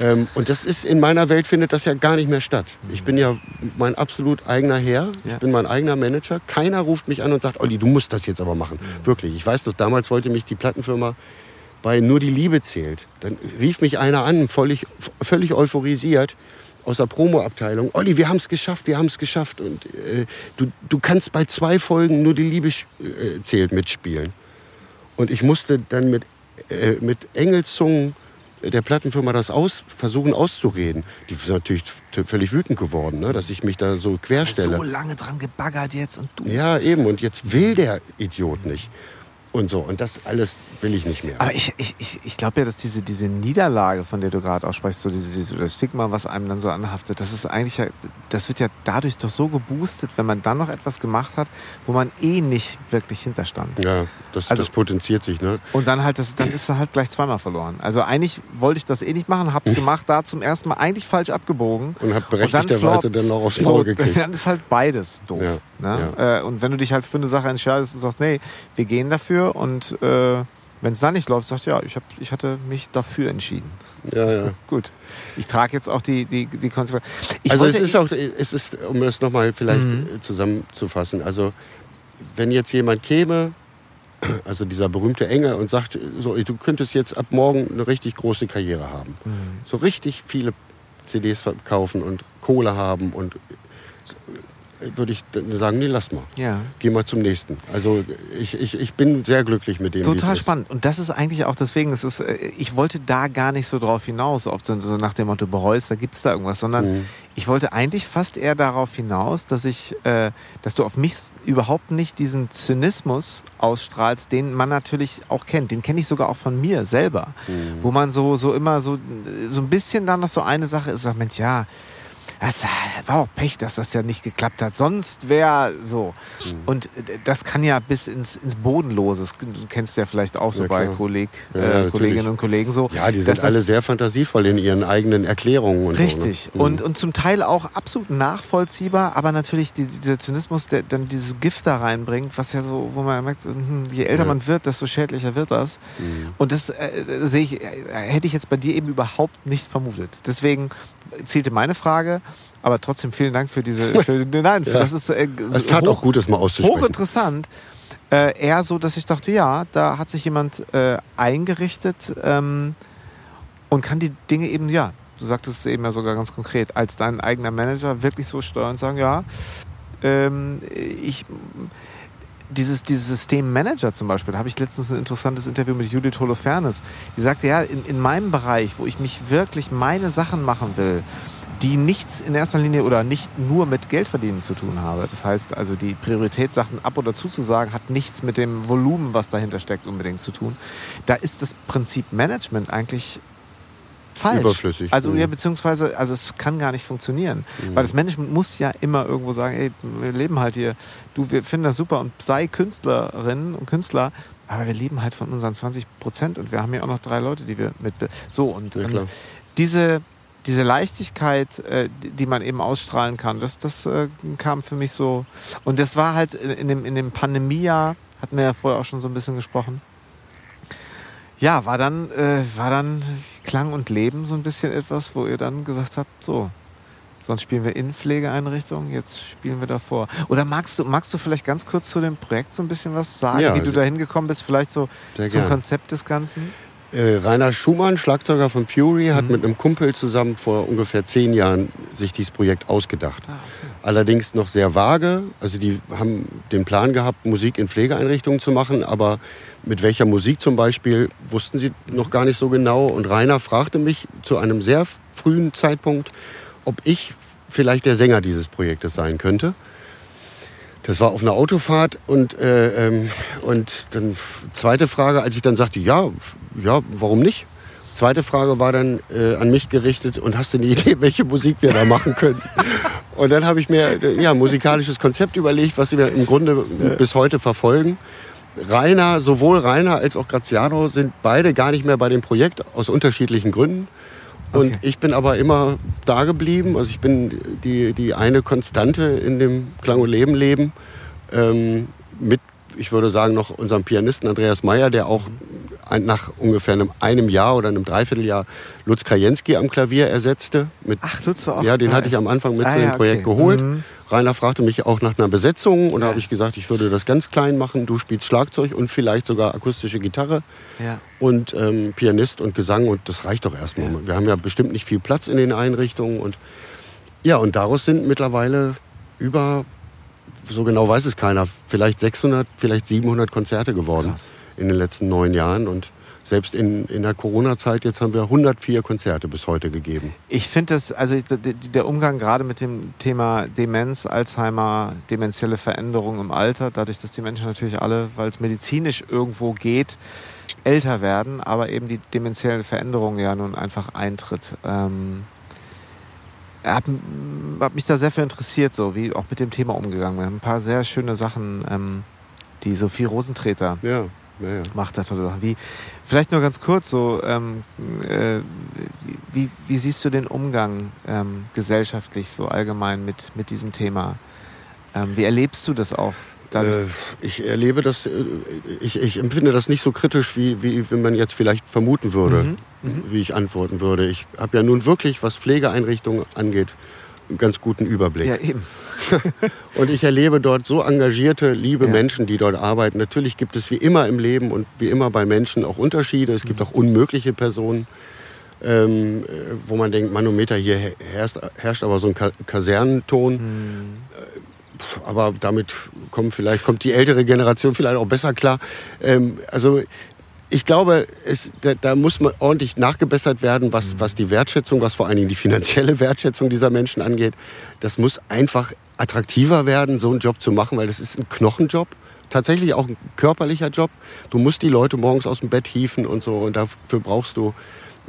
Ähm, und das ist in meiner Welt findet das ja gar nicht mehr statt. Ich bin ja mein absolut eigener Herr, ich Ja. bin mein eigener Manager. Keiner ruft mich an und sagt, Olli, du musst das jetzt aber machen. Wirklich. Ich weiß doch, damals wollte mich die Plattenfirma bei Nur die Liebe zählt. Dann rief mich einer an, völlig, völlig euphorisiert aus der Promoabteilung. Olli, wir haben es geschafft, wir haben es geschafft. Und äh, du, du kannst bei zwei Folgen Nur die Liebe äh, zählt mitspielen. Und ich musste dann mit, äh, mit Engelszungen der Plattenfirma das aus, versuchen auszureden. Die sind natürlich völlig wütend geworden, ne, dass ich mich da so querstelle. So lange dran gebaggert jetzt und du. Ja, eben. Und jetzt will der Idiot nicht. Und so. Und das alles will ich nicht mehr. Aber ich, ich, ich, ich glaube ja, dass diese, diese Niederlage, von der du gerade aussprichst, so diese, diese, das Stigma, was einem dann so anhaftet, das ist eigentlich ja, das wird ja dadurch doch so geboostet, wenn man dann noch etwas gemacht hat, wo man eh nicht wirklich hinterstand. ja, das, Also- das potenziert sich. Ne? Und dann halt, das, dann ist er halt gleich zweimal verloren. Also eigentlich wollte ich das eh nicht machen, hab's *laughs* gemacht, da zum ersten Mal eigentlich falsch abgebogen. Und hab Und berechtigterweise floppt's. dann noch aufs so, Maul *laughs* gekriegt. Dann ist halt beides doof. Ja, Ne? Äh, und wenn du dich halt für eine Sache entscheidest und sagst, nee, wir gehen dafür und äh, wenn es dann nicht läuft, sagst du, ja, ich, hab, ich hatte mich dafür entschieden. Ja, ja. *laughs* Gut. Ich trage jetzt auch die, die, die Konsequenzen. Also es ist auch, es ist, um das nochmal vielleicht Mhm. äh, zusammenzufassen, also wenn jetzt jemand käme, *clears throat* also dieser berühmte Engel und sagt, so, du könntest jetzt ab morgen eine richtig große Karriere haben. Mhm. So richtig viele CDs verkaufen und Kohle haben und äh, würde ich sagen, nee, lass mal. Ja. Geh mal zum nächsten. Also ich, ich, ich bin sehr glücklich mit dem, Total spannend. Und das ist eigentlich auch deswegen, es ist, äh, ich wollte da gar nicht so drauf hinaus, oft so, so nach dem Motto, bereust, da gibt es da irgendwas, sondern Mhm. ich wollte eigentlich fast eher darauf hinaus, dass ich, äh, dass du auf mich überhaupt nicht diesen Zynismus ausstrahlst, den man natürlich auch kennt. Den kenne ich sogar auch von mir selber. Mhm. Wo man so, so immer so, so ein bisschen dann noch so eine Sache ist, sagt, Mensch, ja, das war auch Pech, dass das ja nicht geklappt hat. Sonst wäre so. Mhm. Und äh, das kann ja bis ins, ins Bodenlose. Das- Du kennst ja vielleicht auch so Ja, bei. Kolleg, Ja, äh. Kolleginnen und Kollegen so. Ja, die sind alle sehr fantasievoll in ihren eigenen Erklärungen und Richtig. so. Ne? Und, und zum Teil auch absolut nachvollziehbar, aber natürlich die, dieser Zynismus, der dann dieses Gift da reinbringt, was ja so, wo man merkt, hm, je älter Ja. man wird, desto schädlicher wird das. Mhm. Und das äh, sehe ich, äh, hätte ich jetzt bei dir eben überhaupt nicht vermutet. Deswegen zählte meine Frage, aber trotzdem vielen Dank für diese, für, *laughs* nein, für, Ja. das ist äh, Es tat auch gut, das mal auszusprechen. hochinteressant. Äh, eher so, dass ich dachte, ja, da hat sich jemand äh, eingerichtet ähm, und kann die Dinge eben, ja, du sagtest es eben ja sogar ganz konkret, als dein eigener Manager wirklich so steuern und sagen, ja, ähm, ich dieses, dieses System Manager zum Beispiel, da habe ich letztens ein interessantes Interview mit Judith Holofernes. Die sagte, ja, in, in meinem Bereich, wo ich mich wirklich meine Sachen machen will, die nichts in erster Linie oder nicht nur mit Geldverdienen zu tun habe. Das heißt also, die Priorität, Sachen ab oder zuzusagen, hat nichts mit dem Volumen, was dahinter steckt, unbedingt zu tun. Da ist das Prinzip Management eigentlich falsch. Überflüssig. Also Mhm. ja, beziehungsweise, also es kann gar nicht funktionieren. Mhm. Weil das Management muss ja immer irgendwo sagen, ey, wir leben halt hier, du, wir finden das super und sei Künstlerin und Künstler, aber wir leben halt von unseren 20 Prozent und wir haben ja auch noch drei Leute, die wir mit. So und, Ja, und diese, diese Leichtigkeit, äh, die man eben ausstrahlen kann, das, das äh, kam für mich so. Und das war halt in dem, in dem Pandemiejahr, hatten wir ja vorher auch schon so ein bisschen gesprochen. Ja, war dann, äh, war dann Klang und Leben so ein bisschen etwas, wo ihr dann gesagt habt, so, sonst spielen wir in Pflegeeinrichtungen, jetzt spielen wir davor. Oder magst du, magst du vielleicht ganz kurz zu dem Projekt so ein bisschen was sagen, Ja, wie du also- da hingekommen bist, vielleicht so zum gern. Konzept des Ganzen? Äh, Rainer Schumann, Schlagzeuger von Fury, hat Mhm. mit einem Kumpel zusammen vor ungefähr zehn Jahren sich dieses Projekt ausgedacht. Ah, okay. Allerdings noch sehr vage. Also die haben den Plan gehabt, Musik in Pflegeeinrichtungen zu machen, aber mit welcher Musik zum Beispiel wussten sie noch gar nicht so genau. Und Rainer fragte mich zu einem sehr frühen Zeitpunkt, ob ich vielleicht der Sänger dieses Projektes sein könnte. Das war auf einer Autofahrt und, äh, ähm, und dann zweite Frage, als ich dann sagte, ja, ja, warum nicht? Zweite Frage war dann äh, an mich gerichtet und hast du eine *laughs* Idee, welche Musik wir da machen können? *laughs* Und dann habe ich mir äh, ja, ein musikalisches Konzept überlegt, was wir im Grunde bis heute verfolgen. Rainer, sowohl Rainer als auch Graziano sind beide gar nicht mehr bei dem Projekt aus unterschiedlichen Gründen. Und Okay. ich bin aber immer da geblieben. Also ich bin die, die eine Konstante in dem Klang und Leben Leben. Ähm, mit, ich würde sagen, noch unserem Pianisten Andreas Meyer, der auch nach ungefähr einem, einem Jahr oder einem Dreivierteljahr Lutz Krajewski am Klavier ersetzte. Mit, Ach, Lutz war auch. ja, den hatte ich am Anfang mit Ah, zu dem ja, Projekt okay. geholt. Mhm. Rainer fragte mich auch nach einer Besetzung und da habe ich gesagt, ich würde das ganz klein machen. Du spielst Schlagzeug und vielleicht sogar akustische Gitarre und ähm, Pianist und Gesang und das reicht doch erstmal. Wir haben ja bestimmt nicht viel Platz in den Einrichtungen und ja, und daraus sind mittlerweile über, so genau weiß es keiner, vielleicht 600, vielleicht 700 Konzerte geworden Krass. in den letzten neun Jahren und selbst in, in der Corona-Zeit, jetzt haben wir 104 Konzerte bis heute gegeben. Ich finde das, also der Umgang gerade mit dem Thema Demenz, Alzheimer, demenzielle Veränderung im Alter, dadurch, dass die Menschen natürlich alle, weil es medizinisch irgendwo geht, älter werden, aber eben die demenzielle Veränderung ja nun einfach eintritt. Ähm, hab, hab mich da sehr für interessiert, so wie auch mit dem Thema umgegangen. Wir haben ein paar sehr schöne Sachen, ähm, die Sophie Rosentreter Ja, ja, ja. macht da tolle Sachen. Wie, vielleicht nur ganz kurz so, ähm, äh, wie, wie, siehst du den Umgang ähm, gesellschaftlich so allgemein mit, mit diesem Thema? Ähm, wie erlebst du das auch? Äh, ich erlebe das, äh, ich, ich empfinde das nicht so kritisch, wie, wie, wie man jetzt vielleicht vermuten würde, Mhm, mhm. wie ich antworten würde. Ich habe ja nun wirklich, was Pflegeeinrichtungen angeht, ganz guten Überblick. ja, eben. *laughs* Und ich erlebe dort so engagierte, liebe Ja. Menschen, die dort arbeiten. Natürlich gibt es wie immer im Leben und wie immer bei Menschen auch Unterschiede. Es gibt Mhm. auch unmögliche Personen, ähm, äh, wo man denkt, Manometer, hier her- herrscht, herrscht aber so ein Ka Kasernenton. Hm, Pff, aber damit kommt vielleicht kommt die ältere Generation vielleicht auch besser klar. Ähm, also ich glaube, es, da, da muss man ordentlich nachgebessert werden, was, was die Wertschätzung, was vor allen Dingen die finanzielle Wertschätzung dieser Menschen angeht. Das muss einfach attraktiver werden, so einen Job zu machen, weil das ist ein Knochenjob. Tatsächlich auch ein körperlicher Job. Du musst die Leute morgens aus dem Bett hieven und so und dafür brauchst du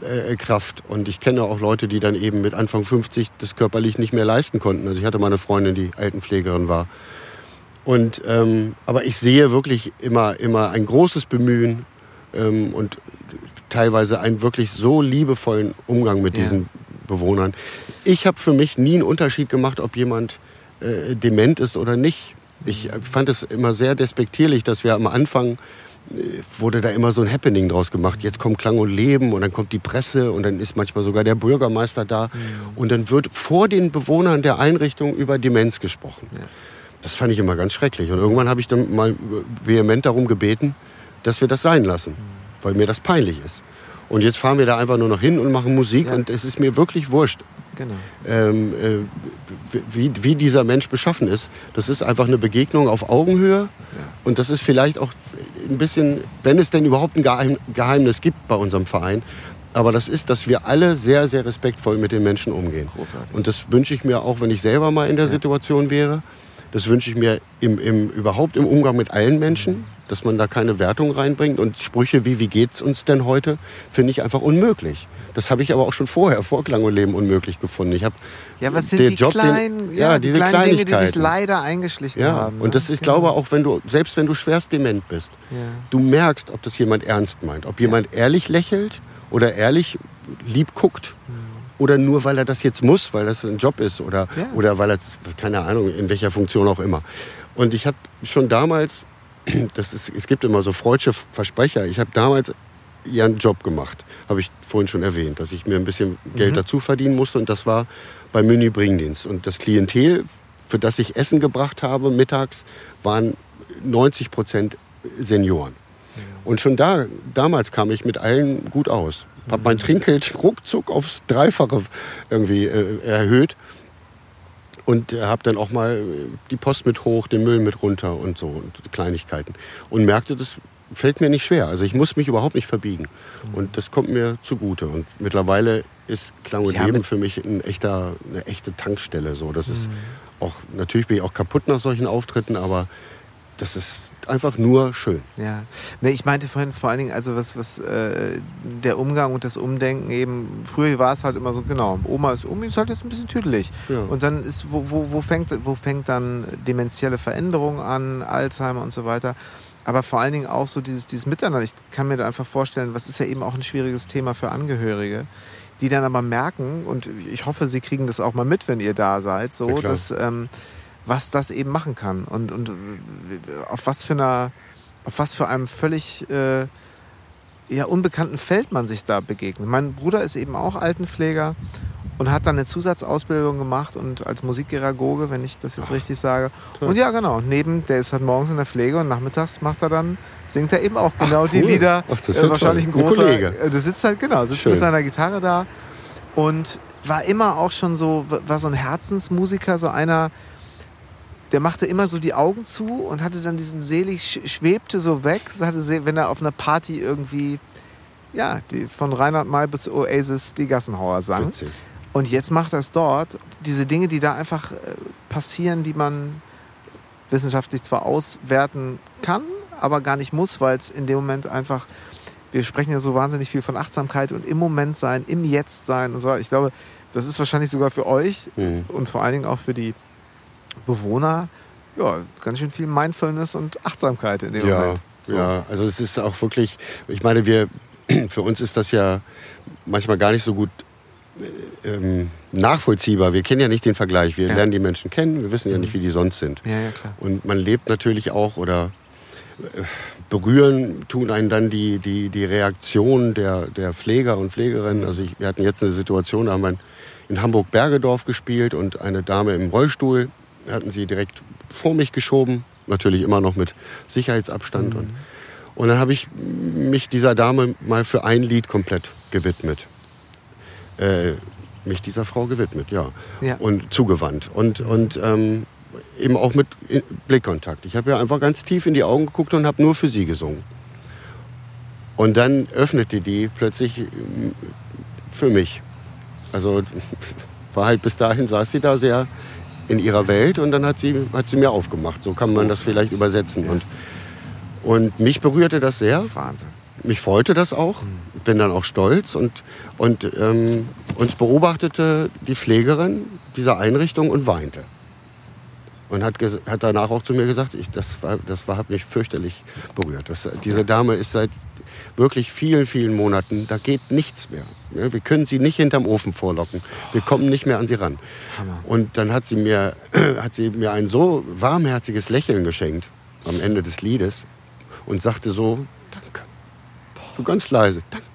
äh, Kraft. Und ich kenne auch Leute, die dann eben mit Anfang 50 das körperlich nicht mehr leisten konnten. Also ich hatte mal eine Freundin, die Altenpflegerin war. Und, ähm, aber ich sehe wirklich immer, immer ein großes Bemühen ähm, und teilweise einen wirklich so liebevollen Umgang mit Ja. diesen Bewohnern. Ich habe für mich nie einen Unterschied gemacht, ob jemand äh, dement ist oder nicht. Ich äh, fand es immer sehr despektierlich, dass wir am Anfang äh, wurde da immer so ein Happening draus gemacht. Jetzt kommt Klang und Leben und dann kommt die Presse und dann ist manchmal sogar der Bürgermeister da und dann wird vor den Bewohnern der Einrichtung über Demenz gesprochen. Das fand ich immer ganz schrecklich und irgendwann habe ich dann mal vehement darum gebeten, dass wir das sein lassen, weil mir das peinlich ist. Und jetzt fahren wir da einfach nur noch hin und machen Musik Ja. und es ist mir wirklich wurscht, genau. ähm, äh, wie, wie dieser Mensch beschaffen ist. Das ist einfach eine Begegnung auf Augenhöhe. Und das ist vielleicht auch ein bisschen, wenn es denn überhaupt ein Geheim, Geheimnis gibt bei unserem Verein. Aber das ist, dass wir alle sehr, sehr respektvoll mit den Menschen umgehen. Großartig. Und das wünsche ich mir auch, wenn ich selber mal in der Situation wäre. Das wünsche ich mir im, im, überhaupt im Umgang mit allen Menschen, dass man da keine Wertung reinbringt. Und Sprüche wie, wie geht's uns denn heute, finde ich einfach unmöglich. Das habe ich aber auch schon vorher, vor Klang und Leben, unmöglich gefunden. Ich habe Ja, was sind den die Job, den- kleinen, ja, die diese kleinen Dinge, die sich leider eingeschlichen ja, haben? ne? und das, ich Genau. glaube auch, wenn du, selbst wenn du schwerst dement bist, Ja. du merkst, ob das jemand ernst meint. Ob jemand ehrlich lächelt oder ehrlich lieb guckt Mhm. oder nur weil er das jetzt muss, weil das ein Job ist oder, Ja. oder weil er, keine Ahnung, in welcher Funktion auch immer. Und ich habe schon damals, das ist, es gibt immer so freudsche Versprecher, ich habe damals ja einen Job gemacht, habe ich vorhin schon erwähnt, dass ich mir ein bisschen Geld dazu verdienen musste und das war beim Menü-Bringdienst. Und das Klientel, für das ich Essen gebracht habe mittags, waren 90 Prozent Senioren. Und schon da, damals kam ich mit allen gut aus. Habe mein Trinkgeld *laughs* ruckzuck aufs Dreifache irgendwie äh, erhöht und habe dann auch mal äh, die Post mit hoch, den Müll mit runter und so und Kleinigkeiten. Und merkte, das fällt mir nicht schwer. Also ich muss mich überhaupt nicht verbiegen. Und das kommt mir zugute. Und mittlerweile ist Klang und Ja, Leben für mich ein echter, eine echte Tankstelle. So, das ist auch, natürlich bin ich auch kaputt nach solchen Auftritten, aber das ist einfach nur schön. Ja, nee, ich meinte vorhin vor allen Dingen, also was, was äh, der Umgang und das Umdenken eben, früher war es halt immer so, genau, Oma ist um, ist halt jetzt ein bisschen tüdelig. Ja. Und dann ist, wo, wo, wo, fängt, wo fängt dann dementielle Veränderung an, Alzheimer und so weiter. Aber vor allen Dingen auch so dieses, dieses Miteinander. Ich kann mir da einfach vorstellen, was ist ja eben auch ein schwieriges Thema für Angehörige, die dann aber merken, und ich hoffe, sie kriegen das auch mal mit, wenn ihr da seid, so, dass, ähm, was das eben machen kann. Und, und auf was für einer, auf was für einem völlig äh, ja, unbekannten Feld man sich da begegnet. Mein Bruder ist eben auch Altenpfleger und hat dann eine Zusatzausbildung gemacht und als Musikpädagoge, wenn ich das jetzt richtig sage. toll. Und ja, genau, neben, der ist halt morgens in der Pflege und nachmittags macht er dann, singt er eben auch genau die cool. Lieder. Ach, das ist äh, wahrscheinlich toll. ein Ein großer, Kollege. äh, der sitzt halt, genau, sitzt Schön. mit seiner Gitarre da und war immer auch schon so, war so ein Herzensmusiker, so einer, der machte immer so die Augen zu und hatte dann diesen selig, sch- schwebte so weg, hatte, wenn er auf einer Party irgendwie, ja, die, von Reinhard May bis Oasis die Gassenhauer sang. Witzig. Und jetzt macht er es dort. Diese Dinge, die da einfach äh, passieren, die man wissenschaftlich zwar auswerten kann, aber gar nicht muss, weil es in dem Moment einfach, wir sprechen ja so wahnsinnig viel von Achtsamkeit und im Moment sein, im Jetzt sein und so. weiter. Ich glaube, das ist wahrscheinlich sogar für euch Mhm. und vor allen Dingen auch für die Bewohner, ja, ganz schön viel Mindfulness und Achtsamkeit in dem Ja, Moment. So. ja, also es ist auch wirklich, ich meine, wir, *clears throat* für uns ist das ja manchmal gar nicht so gut äh, ähm, nachvollziehbar. Wir kennen ja nicht den Vergleich. Wir Ja. lernen die Menschen kennen, wir wissen ja nicht, wie die sonst sind. Ja, ja, klar. Und man lebt natürlich auch oder äh, berühren tun einen dann die, die, die Reaktion der, der Pfleger und Pflegerinnen. Also ich, wir hatten jetzt eine Situation, da haben wir in Hamburg-Bergedorf gespielt und eine Dame im Rollstuhl hatten sie direkt vor mich geschoben. Natürlich immer noch mit Sicherheitsabstand. Und, und dann habe ich mich dieser Dame mal für ein Lied komplett gewidmet. Äh, mich dieser Frau gewidmet, ja. Ja. Und zugewandt. Und, und ähm, eben auch mit Blickkontakt. Ich habe ja einfach ganz tief in die Augen geguckt und habe nur für sie gesungen. Und dann öffnete die plötzlich ähm, für mich. Also *laughs* war halt bis dahin saß sie da sehr in ihrer Welt und dann hat sie, hat sie mir aufgemacht. So kann man das vielleicht übersetzen. Und, und mich berührte das sehr. Wahnsinn. Mich freute das auch. Bin dann auch stolz und, und ähm, uns beobachtete die Pflegerin dieser Einrichtung und weinte. Und hat, hat danach auch zu mir gesagt, ich, das, war, das war, hat mich fürchterlich berührt. Das, diese Dame ist seit wirklich vielen, vielen Monaten, da geht nichts mehr. Wir können sie nicht hinterm Ofen vorlocken. Wir kommen nicht mehr an sie ran. Hammer. Und dann hat sie, mir, *clears throat* hat sie mir ein so warmherziges Lächeln geschenkt am Ende des Liedes und sagte so, danke. So ganz leise, danke.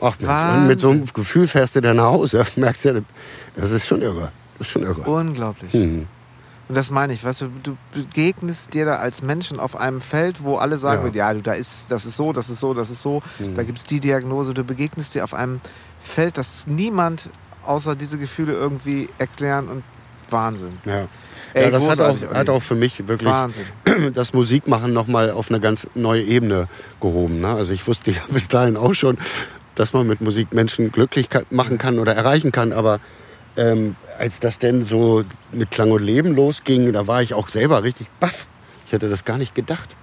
Ach Mensch, mit so einem Gefühl fährst du dann nach Hause. *laughs* Merkst du, das ist schon irre. Das ist schon irre. Unglaublich. Mhm. Und das meine ich, weißt du, du begegnest dir da als Menschen auf einem Feld, wo alle sagen, Ja. ja, du, da ist, das ist so, das ist so, das ist so, Mhm. da gibt es die Diagnose. Du begegnest dir auf einem Feld, das niemand außer diese Gefühle irgendwie erklären und Wahnsinn. Ja. Ey, ja, das hat auch, hat auch für mich wirklich Wahnsinn. *clears throat* das Musikmachen nochmal auf eine ganz neue Ebene gehoben. Ne? Also ich wusste ja *laughs* bis dahin auch schon, dass man mit Musik Menschen glücklich machen kann oder erreichen kann. Aber ähm, als das denn so mit Klang und Leben losging, da war ich auch selber richtig baff. Ich hätte das gar nicht gedacht.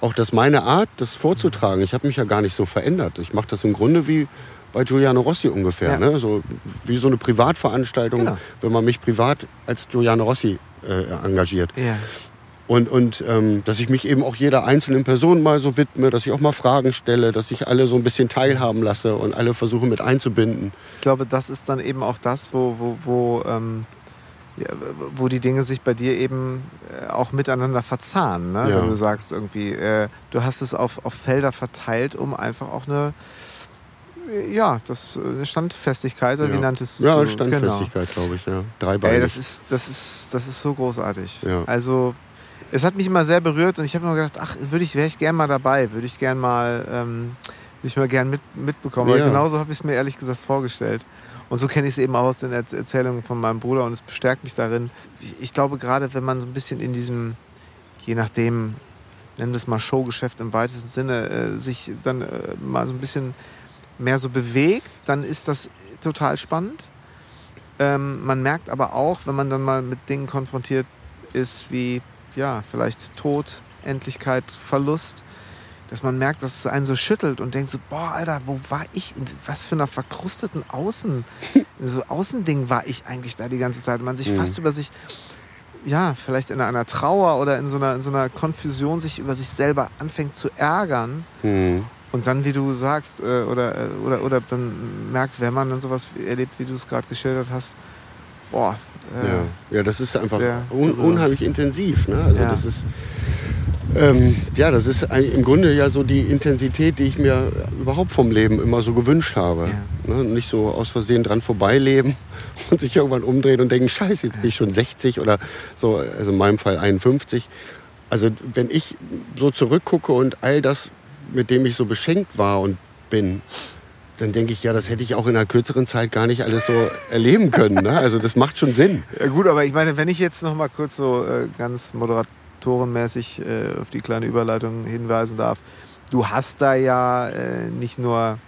Auch dass meine Art, das vorzutragen, ich habe mich ja gar nicht so verändert. Ich mache das im Grunde wie bei Giuliano Rossi ungefähr. Ja. Ne? So, wie so eine Privatveranstaltung, Genau. wenn man mich privat als Giuliano Rossi äh, engagiert. Ja. Und, und ähm, dass ich mich eben auch jeder einzelnen Person mal so widme, dass ich auch mal Fragen stelle, dass ich alle so ein bisschen teilhaben lasse und alle versuche mit einzubinden. Ich glaube, das ist dann eben auch das, wo, wo, wo, ähm, ja, wo die Dinge sich bei dir eben äh, auch miteinander verzahnen. Ne? Ja. Wenn du sagst, irgendwie, äh, du hast es auf, auf Felder verteilt, um einfach auch eine, ja, das, eine Standfestigkeit, oder ja. wie nanntest du Ja, so? Genau. Standfestigkeit, glaube ich, ja. Dreibeinig. Ey, das ist, das ist, das ist so großartig. Ja. Also, es hat mich immer sehr berührt und ich habe immer gedacht, ach, würde ich, wäre ich gern mal dabei, würde ich gern mal, ähm, ich mal gern mit, mitbekommen. Weil Ja. genauso habe ich es mir ehrlich gesagt vorgestellt. Und so kenne ich es eben auch aus den Erz- Erzählungen von meinem Bruder und es bestärkt mich darin. Ich glaube, gerade wenn man so ein bisschen in diesem, je nachdem, nennen wir es mal Showgeschäft im weitesten Sinne, äh, sich dann äh, mal so ein bisschen mehr so bewegt, dann ist das total spannend. Ähm, man merkt aber auch, wenn man dann mal mit Dingen konfrontiert ist, wie ja, vielleicht Tod, Endlichkeit, Verlust, dass man merkt, dass es einen so schüttelt und denkt so, boah, Alter, wo war ich? In was für einer verkrusteten Außen, *laughs* in so Außending war ich eigentlich da die ganze Zeit. Man sich Mhm. fast über sich, ja, vielleicht in einer Trauer oder in so einer, in so einer Konfusion sich über sich selber anfängt zu ärgern. Hm. Und dann, wie du sagst, äh, oder, äh, oder, oder dann merkt, wenn man dann sowas erlebt, wie du es gerade geschildert hast, boah, Ja. ja, das ist einfach un unheimlich intensiv. Ne? Also Ja. das ist ähm, ja, das ist im Grunde ja so die Intensität, die ich mir überhaupt vom Leben immer so gewünscht habe. Ne? Nicht so aus Versehen dran vorbeileben *laughs* und sich irgendwann umdrehen und denken, scheiße, jetzt bin ich schon 60 oder so, also in meinem Fall 51. Also wenn ich so zurückgucke und all das, mit dem ich so beschenkt war und bin, dann denke ich, ja, das hätte ich auch in einer kürzeren Zeit gar nicht alles so erleben können. Ne? Also das macht schon Sinn. *laughs* Ja gut, aber ich meine, wenn ich jetzt noch mal kurz so äh, ganz moderatorenmäßig äh, auf die kleine Überleitung hinweisen darf. Du hast da ja äh, nicht nur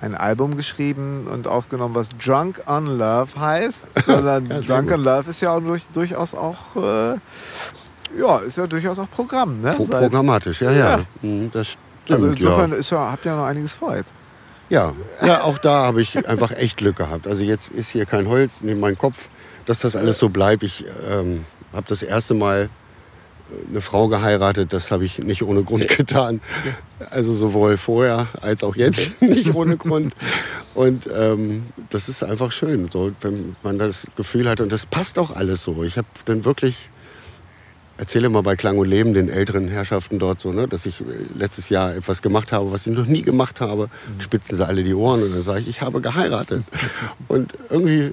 ein Album geschrieben und aufgenommen, was Drunk on Love heißt, *laughs* sondern Ja, Drunk on Love ist ja auch durch, durchaus auch äh, ja, ist ja durchaus auch Programm, ne? Pro programmatisch, ja, Ja. ja. Mhm, Das stimmt, also insofern ja. ist ja, habt ihr ja noch einiges vor jetzt. Ja, ja, auch da habe ich einfach echt Glück gehabt. Also jetzt ist hier kein Holz neben meinem Kopf, dass das alles so bleibt. Ich ähm, habe das erste Mal eine Frau geheiratet, das habe ich nicht ohne Grund getan. Also sowohl vorher als auch jetzt *laughs* nicht ohne Grund. Und ähm, das ist einfach schön, so, wenn man das Gefühl hat. Und das passt auch alles so. Ich habe dann wirklich, erzähle mal bei Klang und Leben den älteren Herrschaften dort so, ne, dass ich äh, letztes Jahr etwas gemacht habe, was ich noch nie gemacht habe. Spitzen sie alle die Ohren und dann sage ich, ich habe geheiratet. Und irgendwie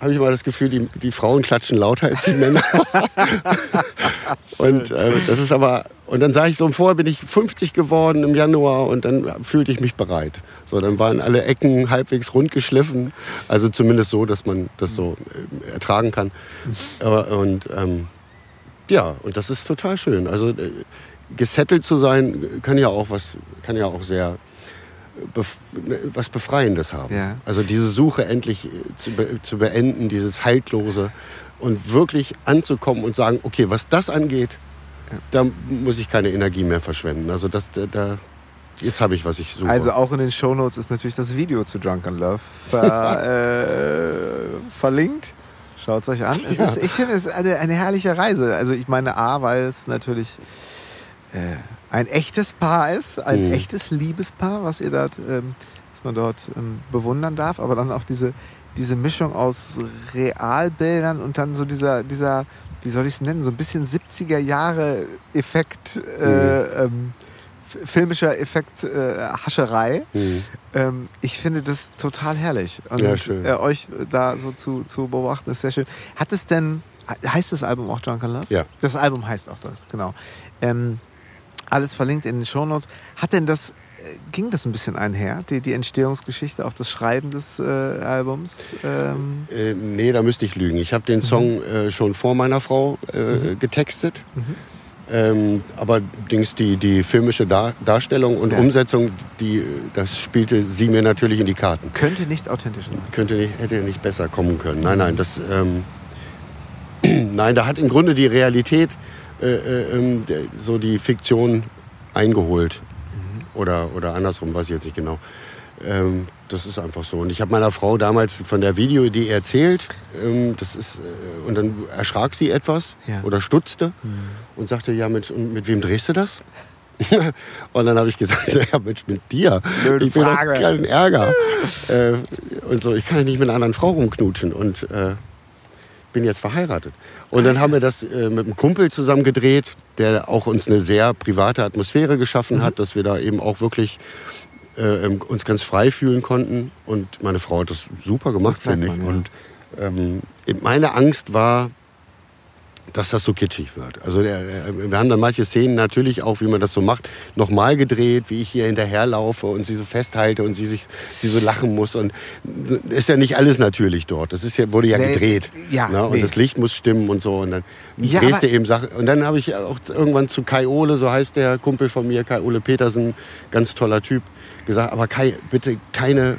habe ich mal das Gefühl, die, die Frauen klatschen lauter als die Männer. *laughs* und äh, das ist aber und dann sage ich so, vorher bin ich 50 geworden im Januar und dann fühlte ich mich bereit. So, dann waren alle Ecken halbwegs rund geschliffen, also zumindest so, dass man das so äh, ertragen kann. Aber, und ähm, ja, und das ist total schön. Also äh, gesettelt zu sein kann ja auch was, kann ja auch sehr bef was Befreiendes haben. Ja. Also diese Suche endlich äh, zu, be zu beenden, dieses Haltlose und wirklich anzukommen und sagen, okay, was das angeht, da muss ich keine Energie mehr verschwenden. Also das, da, da jetzt habe ich, was ich suche. Also auch in den Shownotes ist natürlich das Video zu Drunk Love ver, *laughs* äh, verlinkt. Schaut es euch an. Es Ja. ist, ich finde es ist eine, eine herrliche Reise. Also ich meine A, weil es natürlich äh, ein echtes Paar ist, ein Mhm. echtes Liebespaar, was ihr dort, ähm, was man dort ähm, bewundern darf, aber dann auch diese, diese Mischung aus Realbildern und dann so dieser, dieser wie soll ich es nennen, so ein bisschen 70er Jahre Effekt, äh, ähm, f- filmischer Effekt, äh, Hascherei. Mhm. Ähm, ich finde das total herrlich. Und Ja, schön. Äh, euch da so zu, zu beobachten, ist sehr schön. Hat es denn, heißt das Album auch Drunken Love? Ja. Das Album heißt auch das, genau. Ähm, alles verlinkt in den Shownotes. Hat denn das, äh, ging das ein bisschen einher, die, die Entstehungsgeschichte, auch das Schreiben des äh, Albums? Ähm, Äh, nee, da müsste ich lügen. Ich habe den Song äh, schon vor meiner Frau äh, getextet. Ähm, aber Dings, die, die filmische Dar Darstellung und Ja. Umsetzung, die, das spielte sie mir natürlich in die Karten. könnte nicht authentisch sein. Könnte nicht, hätte nicht besser kommen können. Nein, nein, das, ähm, *clears throat* nein, da hat im Grunde die Realität äh, äh, ähm, so die Fiktion eingeholt. Oder, oder andersrum, weiß ich jetzt nicht genau. Ähm, das ist einfach so. Und ich habe meiner Frau damals von der Videoidee erzählt. Ähm, das ist, äh, und dann erschrak sie etwas Ja. oder stutzte Mhm. und sagte, ja, und mit wem drehst du das? *laughs* und dann habe ich gesagt, ja, Mensch, mit dir. Blöde ich doch Frage. keinen Ärger. äh, und so, ich kann ja nicht mit einer anderen Frau rumknutschen. Und äh, bin jetzt verheiratet. Und dann haben wir das äh, mit einem Kumpel zusammen gedreht, der auch uns eine sehr private Atmosphäre geschaffen Mhm. hat, dass wir da eben auch wirklich äh, uns ganz frei fühlen konnten. Und meine Frau hat das super gemacht, finde ich. ja. Und ähm, meine Angst war, dass das so kitschig wird. Also der, äh, wir haben dann manche Szenen natürlich auch, wie man das so macht, nochmal gedreht, wie ich hier hinterherlaufe und sie so festhalte und sie sich sie so lachen muss und ist ja nicht alles natürlich dort. Das ist ja wurde ja Nee, gedreht. ja, ne? und nee. das Licht muss stimmen und so und dann Ja, drehst du eben Sachen und dann habe ich auch irgendwann zu Kai Ole, so heißt der Kumpel von mir, Kai Ole Petersen, ganz toller Typ, gesagt, aber Kai, bitte keine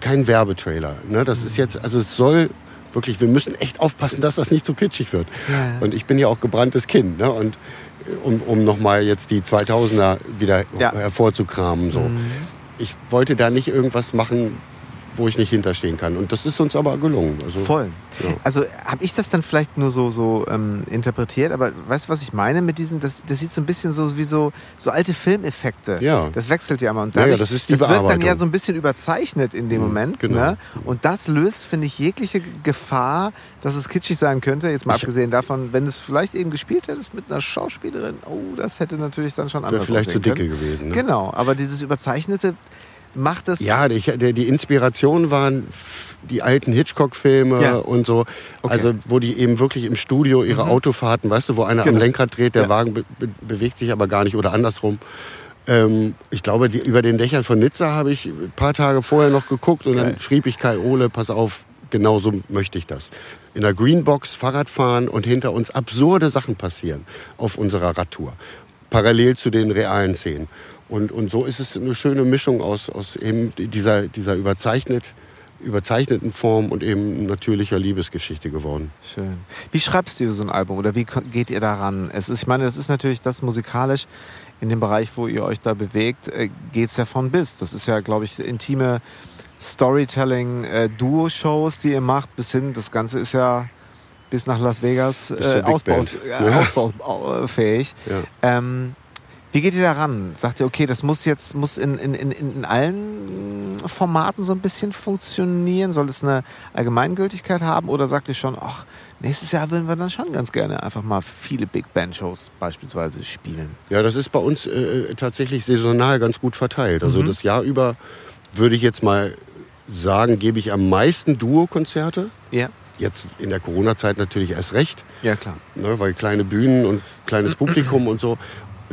kein Werbetrailer. Ne? Das ist jetzt, also es soll wirklich, wir müssen echt aufpassen, dass das nicht zu kitschig wird. Ja. Und ich bin ja auch gebranntes Kind. Ne? Und äh, um, um nochmal jetzt die 2000er wieder Ja. hervorzukramen. So. Ich wollte da nicht irgendwas machen, wo ich nicht hinterstehen kann. Und das ist uns aber gelungen. Also, Voll. Ja. Also habe ich das dann vielleicht nur so, so ähm, interpretiert, aber weißt du, was ich meine mit diesen, das, das sieht so ein bisschen so wie so, so alte Filmeffekte. Ja. Das wechselt ja immer. Und Ja, ja, dadurch- das ist die das wird dann ja so ein bisschen überzeichnet in dem Mhm, Moment. genau. Ne? Und das löst, finde ich, jegliche Gefahr, dass es kitschig sein könnte. Jetzt mal Ich- abgesehen davon, wenn es vielleicht eben gespielt hättest mit einer Schauspielerin, oh, das hätte natürlich dann schon Wäre anders vielleicht zu dicke können. gewesen. Ne? Genau, aber dieses Überzeichnete macht es. Ja, die, der, die Inspiration waren die alten Hitchcock-Filme Ja. und so. Also, wo die eben wirklich im Studio ihre Autofahrten, weißt du, wo einer Genau. am Lenkrad dreht, der Ja. Wagen be be bewegt sich aber gar nicht oder andersrum. Ähm, ich glaube, die, über den Dächern von Nizza habe ich ein paar Tage vorher noch geguckt und Geil. dann schrieb ich Kai Ole, pass auf, genau so möchte ich das. In der Greenbox Fahrrad fahren und hinter uns absurde Sachen passieren auf unserer Radtour. Parallel zu den realen Szenen. Und, und so ist es eine schöne Mischung aus, aus eben dieser, dieser überzeichnet, überzeichneten Form und eben natürlicher Liebesgeschichte geworden. Schön. Wie schreibst du so ein Album oder wie geht ihr daran? Es ist, ich meine, das ist natürlich das musikalisch in dem Bereich, wo ihr euch da bewegt, äh, geht es ja von bis. Das ist ja, glaube ich, intime Storytelling, äh, die ihr macht, bis hin, das Ganze ist ja bis nach Las Vegas äh, äh, *laughs* ausbaufähig. Ja. Ähm, wie geht ihr daran? Sagt ihr, okay, das muss jetzt muss in, in, in, in allen Formaten so ein bisschen funktionieren? Soll es eine Allgemeingültigkeit haben? Oder sagt ihr schon, ach, nächstes Jahr würden wir dann schon ganz gerne einfach mal viele Big Band Shows beispielsweise spielen? Ja, das ist bei uns äh, tatsächlich saisonal ganz gut verteilt. Also Mhm. das Jahr über würde ich jetzt mal sagen, gebe ich am meisten Duo-Konzerte. Ja. Jetzt in der Corona-Zeit natürlich erst recht, Ja, klar. ne, weil kleine Bühnen und kleines Publikum und so.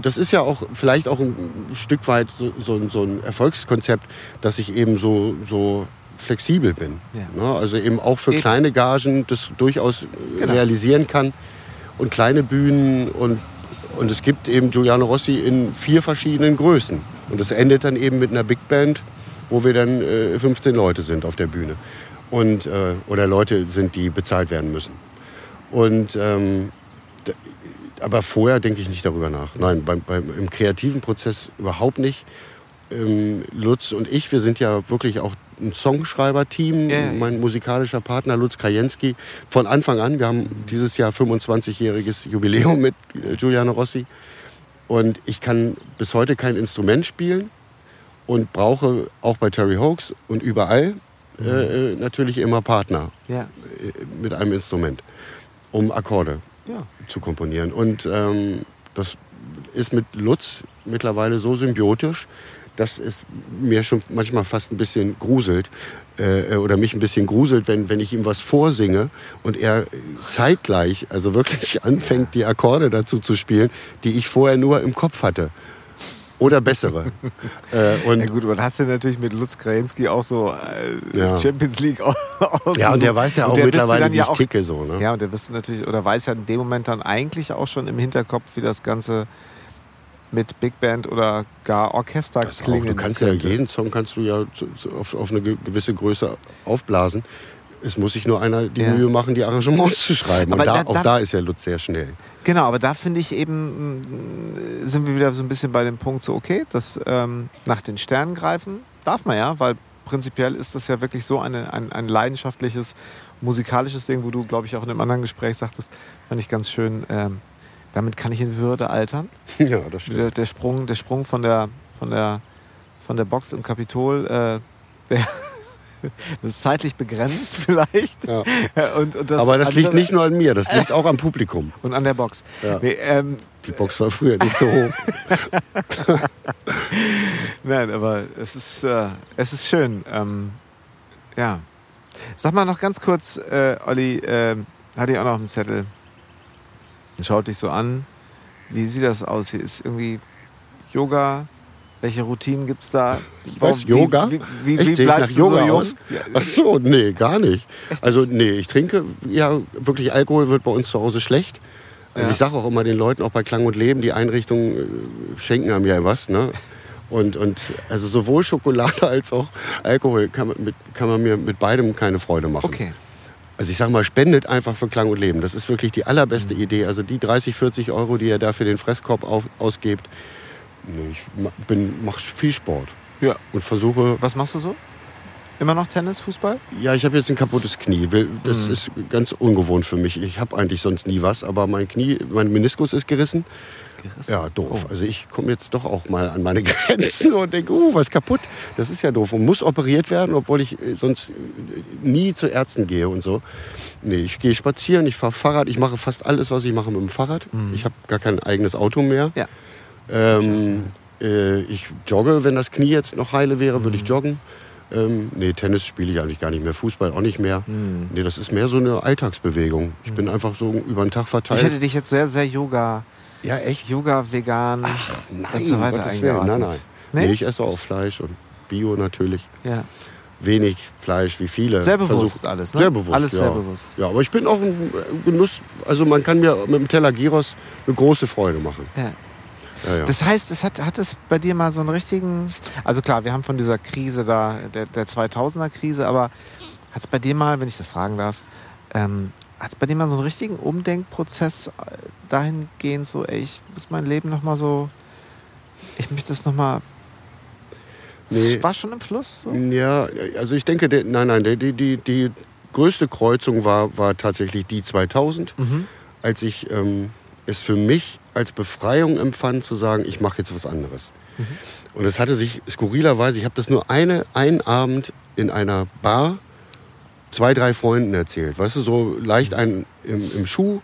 Das ist ja auch vielleicht auch ein Stück weit so, so, ein- so ein Erfolgskonzept, dass ich eben so, so flexibel bin. Ja. Ne? Also eben auch für kleine Gagen das durchaus äh, Genau. realisieren kann. Und kleine Bühnen und, und es gibt eben Giuliano Rossi in vier verschiedenen Größen. Und das endet dann eben mit einer Big Band, wo wir dann äh, 15 Leute sind auf der Bühne. Und, äh, oder Leute sind, die bezahlt werden müssen. Und, ähm, aber vorher denke ich nicht darüber nach. Nein, beim, beim, im kreativen Prozess überhaupt nicht. Ähm, Lutz und ich, wir sind ja wirklich auch ein Songschreiber-Team. Ja. Mein musikalischer Partner Lutz Kajenski von Anfang an. Wir haben dieses Jahr 25-jähriges Jubiläum mit äh, Giuliano Rossi. Und ich kann bis heute kein Instrument spielen und brauche auch bei Terry Hoax und überall äh, äh, natürlich immer Partner Ja. äh, mit einem Instrument, um Akkorde Ja. Zu komponieren. Und ähm, das ist mit Lutz mittlerweile so symbiotisch, dass es mir schon manchmal fast ein bisschen gruselt äh, oder mich ein bisschen gruselt, wenn, wenn ich ihm was vorsinge und er zeitgleich, also wirklich *laughs* anfängt, die Akkorde dazu zu spielen, die ich vorher nur im Kopf hatte. Oder bessere. *laughs* äh, und Ja gut, dann hast du natürlich mit Lutz Krajenski auch so äh, Ja. Champions League *laughs* aus. ja, und der weiß ja auch mittlerweile, wie ja ich auch- ticke. So, ne? Ja, und der du natürlich, oder weiß ja in dem Moment dann eigentlich auch schon im Hinterkopf, wie das Ganze mit Big Band oder gar Orchester Das auch, klingen du kannst ja könnte. jeden Song kannst du ja auf, auf eine ge- gewisse Größe aufblasen. Es muss sich nur einer die Ja. Mühe machen, die Arrangements zu schreiben. Aber Und da, da- auch da- ist ja Lutz sehr schnell. Genau, aber da finde ich eben, mh, sind wir wieder so ein bisschen bei dem Punkt so, okay, das ähm, nach den Sternen greifen darf man ja, weil prinzipiell ist das ja wirklich so eine, ein, ein leidenschaftliches musikalisches Ding, wo du, glaube ich, auch in einem anderen Gespräch sagtest, fand ich ganz schön, ähm, damit kann ich in Würde altern. *laughs* Ja, das stimmt. Der, der, Sprung, der Sprung von der, von der, von der Box im Kapitol, äh, *laughs* der, *laughs* das ist zeitlich begrenzt *laughs* vielleicht. Ja. Und, und das Aber das liegt andere- nicht nur an mir, das liegt *laughs* auch am Publikum. Und an der Box. Ja. Nee, ähm, Die Box war früher nicht so hoch. Nein, aber es ist, äh, es ist schön. Ähm, ja. Sag mal noch ganz kurz, äh, Olli, äh, hatte ich auch noch einen Zettel. Schaut dich so an. Wie sieht das aus? Hier ist irgendwie Yoga. Welche Routinen gibt es da? Was, Wie- Yoga? Wie, wie, Echt, wie bleibst du Yoga so jung? aus? Ach so, nee, gar nicht. Also nee, ich trinke, ja, wirklich Alkohol wird bei uns zu Hause schlecht. Also Ja. ich sage auch immer den Leuten, auch bei Klang und Leben, die Einrichtungen äh, schenken einem ja was, ne? Und, und also sowohl Schokolade *laughs* als auch Alkohol kann man, mit, kann man mir mit beidem keine Freude machen. Okay. Also ich sage mal, spendet einfach für Klang und Leben. Das ist wirklich die allerbeste Mhm. Idee. Also die 30, 40 Euro, die ihr da für den Fresskorb auf, ausgebt. Nee, ich bin, mache viel Sport Ja. und versuche Was machst du so? Immer noch Tennis, Fußball? Ja, ich habe jetzt ein kaputtes Knie. Das Mhm. ist ganz ungewohnt für mich. Ich habe eigentlich sonst nie was, aber mein Knie, mein Meniskus ist gerissen. Ja, doof. Oh. Also ich komme jetzt doch auch mal an meine *laughs* Grenzen und denke, uh, was kaputt. Das ist ja doof und muss operiert werden, obwohl ich äh, sonst äh, nie zu Ärzten gehe und so. Nee, ich gehe spazieren, ich fahre Fahrrad, ich mache fast alles, was ich mache mit dem Fahrrad. Ich habe gar kein eigenes Auto mehr. Mhm. Ja. Ähm, äh, ich jogge, wenn das Knie jetzt noch heile wäre, würde ich Mhm. joggen. Ähm, nee, Tennis spiele ich eigentlich gar nicht mehr, Fußball auch nicht mehr. Mhm. Nee, das ist mehr so eine Alltagsbewegung. Ich bin einfach so über den Tag Ich verteilt. hätte dich jetzt sehr, sehr Yoga, ja, echt? Yoga, vegan Nein, und so weiter Gottes Willen. Nein, nein. Nee? Nee? ich esse auch Fleisch und Bio natürlich. Ja. Wenig Fleisch, wie viele. Sehr bewusst Versuch- alles, ne? Sehr bewusst, Alles ja. sehr bewusst. Ja, aber ich bin auch ein Genuss. Also man kann mir mit dem Teller Gyros eine große Freude machen. Ja. Ja, ja. Das heißt, es hat, hat es bei dir mal so einen richtigen. Also klar, wir haben von dieser Krise da, der, der 2000er-Krise, aber hat es bei dir mal, wenn ich das fragen darf, ähm, hat es bei dir mal so einen richtigen Umdenkprozess äh, dahingehend, so, ey, ich muss mein Leben nochmal so. Ich möchte das nochmal. Nee. Es war schon im Fluss? So? Ja, also ich denke, der, nein, nein, die, die, die größte Kreuzung war, war tatsächlich die 2000, Mhm. als ich ähm, es für mich als Befreiung empfand, zu sagen, ich mache jetzt was anderes. Mhm. Und es hatte sich skurrilerweise, ich habe das nur eine, einen Abend in einer Bar zwei, drei Freunden erzählt. Weißt du, so leicht einen im, im Schuh.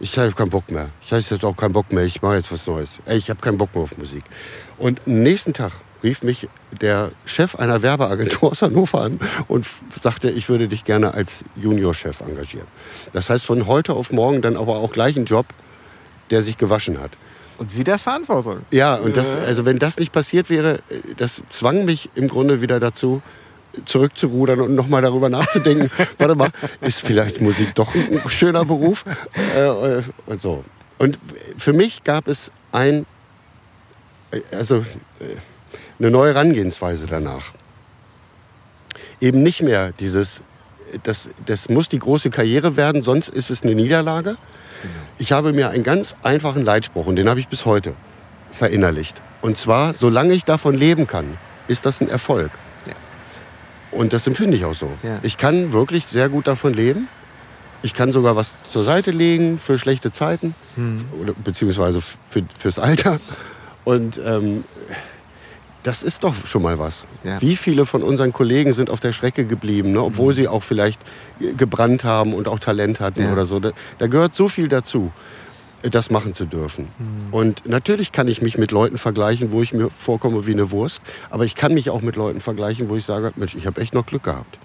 Ich habe keinen Bock mehr. Ich habe jetzt auch keinen Bock mehr. Ich mache jetzt was Neues. Ey, ich habe keinen Bock mehr auf Musik. Und am nächsten Tag rief mich der Chef einer Werbeagentur aus Hannover an und sagte, ich würde dich gerne als Juniorchef engagieren. Das heißt, von heute auf morgen dann aber auch gleich einen Job, der sich gewaschen hat. Und wieder Verantwortung. Ja, und das, also wenn das nicht passiert wäre, äh, das zwang mich im Grunde wieder dazu, zurückzurudern und nochmal darüber nachzudenken, *laughs* warte mal, ist vielleicht Musik doch ein schöner Beruf? Äh, äh, und so. Und für mich gab es ein, also eine neue Herangehensweise danach. Eben nicht mehr dieses, das, das muss die große Karriere werden, sonst ist es eine Niederlage. Ich habe mir einen ganz einfachen Leitspruch und den habe ich bis heute verinnerlicht. Und zwar, solange ich davon leben kann, ist das ein Erfolg. Ja. Und das empfinde ich auch so. Ja. Ich kann wirklich sehr gut davon leben. Ich kann sogar was zur Seite legen für schlechte Zeiten, Hm. oder, beziehungsweise für, fürs Alter. Und ähm, das ist doch schon mal was. Ja. Wie viele von unseren Kollegen sind auf der Strecke geblieben, ne? obwohl sie auch vielleicht äh, gebrannt haben und auch Talent hatten Ja. oder so. Da, da gehört so viel dazu, äh, das machen zu dürfen. Und natürlich kann ich mich mit Leuten vergleichen, wo ich mir vorkomme wie eine Wurst. Aber ich kann mich auch mit Leuten vergleichen, wo ich sage, Mensch, ich habe echt noch Glück gehabt.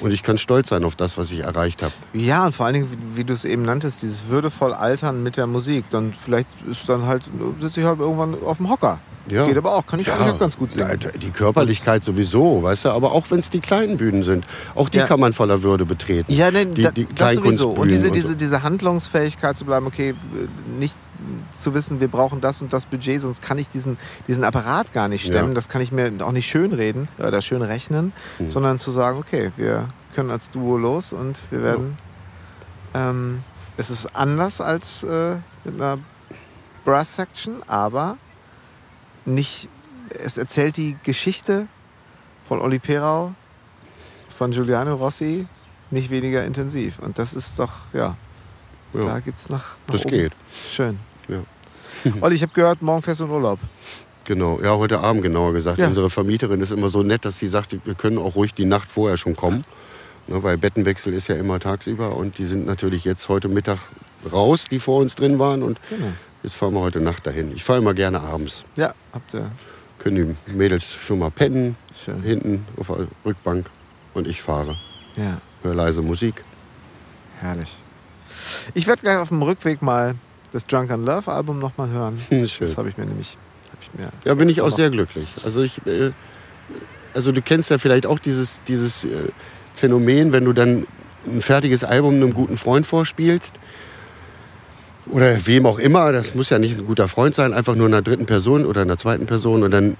Und ich kann stolz sein auf das, was ich erreicht habe. Ja, und vor allen Dingen, wie, wie du es eben nanntest, dieses würdevoll Altern mit der Musik. Dann vielleicht ist dann halt, sitze ich halt irgendwann auf dem Hocker. Ja. Geht aber auch, kann ich eigentlich auch ganz gut. Ja, die Körperlichkeit sowieso, weißt du, aber auch wenn es die kleinen Bühnen sind, auch die Ja. kann man voller Würde betreten. Ja, ne, die, da, die das sowieso. Und diese, diese, so. diese Handlungsfähigkeit zu bleiben, okay, nicht zu wissen, wir brauchen das und das Budget, sonst kann ich diesen, diesen Apparat gar nicht stemmen. Ja. Das kann ich mir auch nicht schön reden oder schön rechnen, Hm. sondern zu sagen, okay, wir können als Duo los und wir werden. Ähm, es ist anders als äh, mit einer Brass Section, aber nicht. Es erzählt die Geschichte von Olli Perau von Giuliano Rossi nicht weniger intensiv. Und das ist doch, ja, Ja. da gibt es nach, nach Das oben. geht. Schön. Ja. *laughs* Olli, ich habe gehört, morgen fährst du in Urlaub. Genau, ja, heute Abend genauer gesagt. Ja. Unsere Vermieterin ist immer so nett, dass sie sagt, wir können auch ruhig die Nacht vorher schon kommen. Ne, weil Bettenwechsel ist ja immer tagsüber und die sind natürlich jetzt heute Mittag raus, die vor uns drin waren. Und Genau. Jetzt fahren wir heute Nacht dahin. Ich fahre immer gerne abends. Ja, habt ihr. Können die Mädels schon mal pennen, Schön. hinten auf der Rückbank und ich fahre. Ja, Höre leise Musik. herrlich. Ich werde gleich auf dem Rückweg mal das Drunk and Love Album nochmal hören. Hm, schön. Das habe ich mir nämlich. Ich mir Ja, bin ich auch sehr glücklich. Also ich, äh, also du kennst ja vielleicht auch dieses, dieses äh, Phänomen, wenn du dann ein fertiges Album einem guten Freund vorspielst oder wem auch immer, das muss ja nicht ein guter Freund sein, einfach nur einer dritten Person oder einer zweiten Person und dann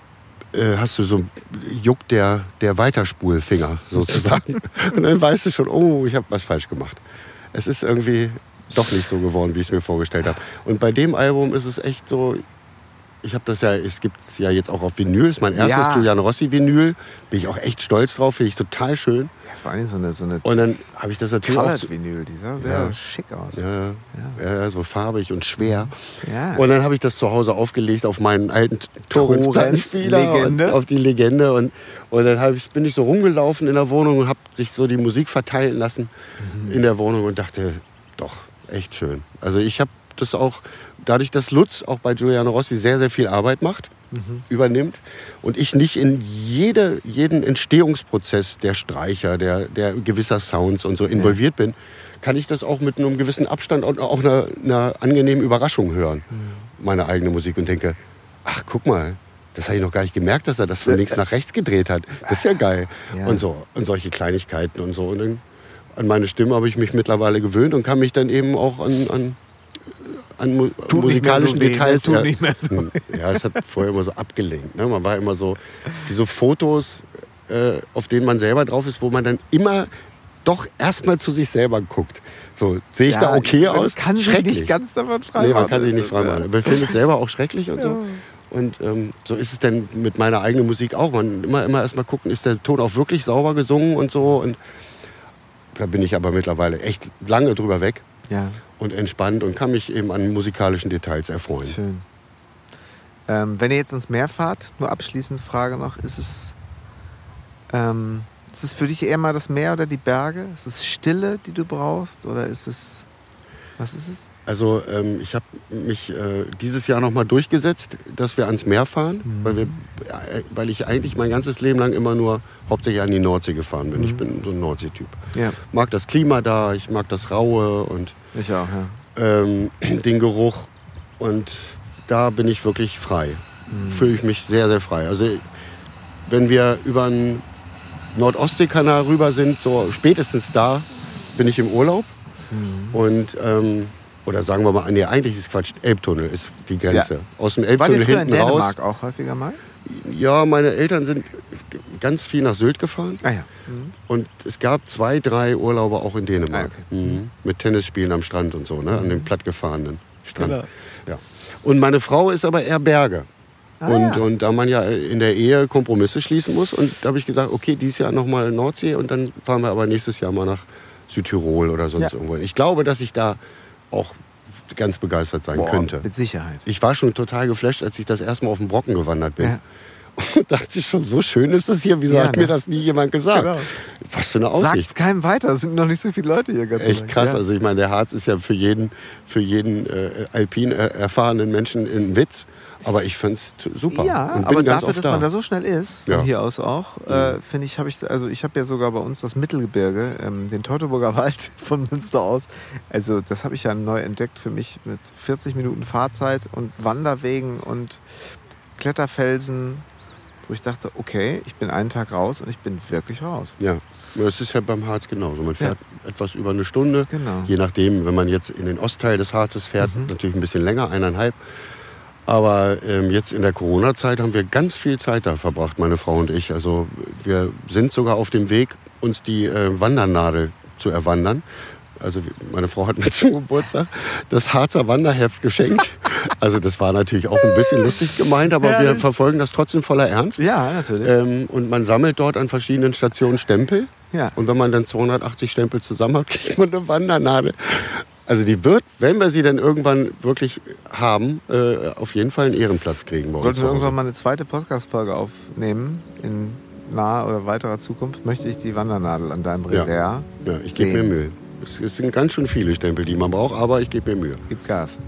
äh, hast du so juckt der, der Weiterspulfinger sozusagen *laughs* und dann weißt du schon, oh, ich habe was falsch gemacht. Es ist irgendwie doch nicht so geworden, wie ich es mir vorgestellt habe. Und bei dem Album ist es echt so, ich habe das ja, es gibt es ja jetzt auch auf Vinyl, ist mein erstes Ja. Julian Rossi Vinyl, bin ich auch echt stolz drauf, finde ich total schön. Ja, vor allem so eine, so eine Und dann habe ich das natürlich auch, Colored Vinyl, die sah sehr Ja. schick aus. ja, ja. so farbig und schwer. Ja. Und dann habe ich das zu Hause aufgelegt auf meinen alten Torrens Torrens-Plattenspieler und Legende. auf die Legende. Und, und dann ich, bin ich so rumgelaufen in der Wohnung und habe sich so die Musik verteilen lassen Mhm. in der Wohnung und dachte, doch, echt schön. Also ich habe das auch, dadurch, dass Lutz auch bei Giuliano Rossi sehr, sehr viel Arbeit macht, Mhm. übernimmt und ich nicht in jede, jeden Entstehungsprozess der Streicher, der, der gewisser Sounds und so involviert bin, kann ich das auch mit einem gewissen Abstand und auch einer, einer angenehmen Überraschung hören, Mhm. meine eigene Musik und denke, ach guck mal, das habe ich noch gar nicht gemerkt, dass er das von links nach rechts gedreht hat. Das ist ja geil. Ja. Und so und solche Kleinigkeiten und so. Und dann, an meine Stimme habe ich mich mittlerweile gewöhnt und kann mich dann eben auch an, an, an mu Tut so musikalischen weh, ne? Details. Tut ja, nicht mehr so Hm, Ja, es hat vorher immer so abgelenkt. Ne? Man war immer so, wie so Fotos, äh, auf denen man selber drauf ist, wo man dann immer doch erstmal zu sich selber guckt. So, sehe ich Ja, da okay man aus? kann sich schrecklich. nicht ganz davon frei Nee, man kann sich nicht ist, frei ja. machen. Man findet es selber auch schrecklich und so. Und ähm, so ist es dann mit meiner eigenen Musik auch. Man immer, immer erst mal gucken, ist der Ton auch wirklich sauber gesungen und so. Und da bin ich aber mittlerweile echt lange drüber weg Ja, und entspannt und kann mich eben an musikalischen Details erfreuen. schön. Ähm, wenn ihr jetzt ins Meer fahrt, nur abschließend Frage noch, ist es, ähm, ist es für dich eher mal das Meer oder die Berge? Ist es Stille, die du brauchst? Oder ist es, was ist es? Also ähm, ich habe mich äh, dieses Jahr noch mal durchgesetzt, dass wir ans Meer fahren, weil, wir, äh, weil ich eigentlich mein ganzes Leben lang immer nur hauptsächlich an die Nordsee gefahren bin. Ich bin so ein Nordsee-Typ. Ja, Mag das Klima da, ich mag das Raue und ich auch, ja. ähm, *clears throat* den Geruch und da bin ich wirklich frei. Fühle ich mich sehr, sehr frei. Also wenn wir über den Nordostseekanal rüber sind, so spätestens da bin ich im Urlaub. Und, ähm, oder sagen wir mal, nee, eigentlich ist Quatsch, Elbtunnel ist die Grenze. Aus dem Elbtunnel früher in hinten raus. Dänemark auch häufiger mal? Ja, meine Eltern sind ganz viel nach Sylt gefahren. Ah ja. Und es gab zwei, drei Urlaube auch in Dänemark. Ah, okay. mhm. Mit Tennisspielen am Strand und so, ne? an dem plattgefahrenen Strand. Genau. Ja. Und meine Frau ist aber eher Berge. Ah, und, ja. und da man ja in der Ehe Kompromisse schließen muss, und da habe ich gesagt, okay, dieses Jahr nochmal Nordsee und dann fahren wir aber nächstes Jahr mal nach Südtirol oder sonst Ja. irgendwo. Ich glaube, dass ich da auch ganz begeistert sein Boah, könnte. Mit Sicherheit. Ich war schon total geflasht, als ich das erste Mal auf den Brocken gewandert bin. Ja. *laughs* Und dachte ich schon, so schön ist das hier. Wieso Ja, hat ne? mir das nie jemand gesagt? Genau. Was für eine Aussicht. Sagt's keinem weiter, es sind noch nicht so viele Leute hier. Ganz Echt krass. Ja. Also ich meine, der Harz ist ja für jeden, für jeden äh, alpin äh, erfahrenen Menschen ein Witz. Aber ich find's t- super. Ja, aber dafür, dass da. man da so schnell ist, von Ja. Mhm. hier aus auch, äh, finde ich, habe ich, also ich habe ja sogar bei uns das Mittelgebirge, ähm, den Teutoburger *laughs* Wald von Münster aus. Also das habe ich ja neu entdeckt für mich mit 40 Minuten Fahrzeit und Wanderwegen und Kletterfelsen, wo ich dachte, okay, ich bin einen Tag raus und ich bin wirklich raus. ja, es ist ja beim Harz genauso. Man fährt etwas über eine Stunde. Genau. Je nachdem, wenn man jetzt in den Ostteil des Harzes fährt, Mhm. natürlich ein bisschen länger, eineinhalb. Aber ähm, jetzt in der Corona-Zeit haben wir ganz viel Zeit da verbracht, meine Frau und ich. Also wir sind sogar auf dem Weg, uns die äh, Wandernadel zu erwandern. Also meine Frau hat mir *laughs* zum Geburtstag das Harzer Wanderheft geschenkt. Also das war natürlich auch ein bisschen lustig gemeint, aber wir Herrlich. verfolgen das trotzdem voller Ernst. Ja, natürlich. Ähm, und man sammelt dort an verschiedenen Stationen Stempel. Ja. Und wenn man dann 280 Stempel zusammen hat, *laughs* kriegt man eine Wandernadel. Also die wird, wenn wir sie dann irgendwann wirklich haben, äh, auf jeden Fall einen Ehrenplatz kriegen bei. Sollten wir irgendwann mal eine zweite Podcast-Folge aufnehmen, in naher oder weiterer Zukunft, möchte ich die Wandernadel an deinem Ja. Revers. Ja, ich gebe mir. Mühe. Es, es sind ganz schön viele Stempel, die man braucht, aber ich gebe mir Mühe. Gib Gas.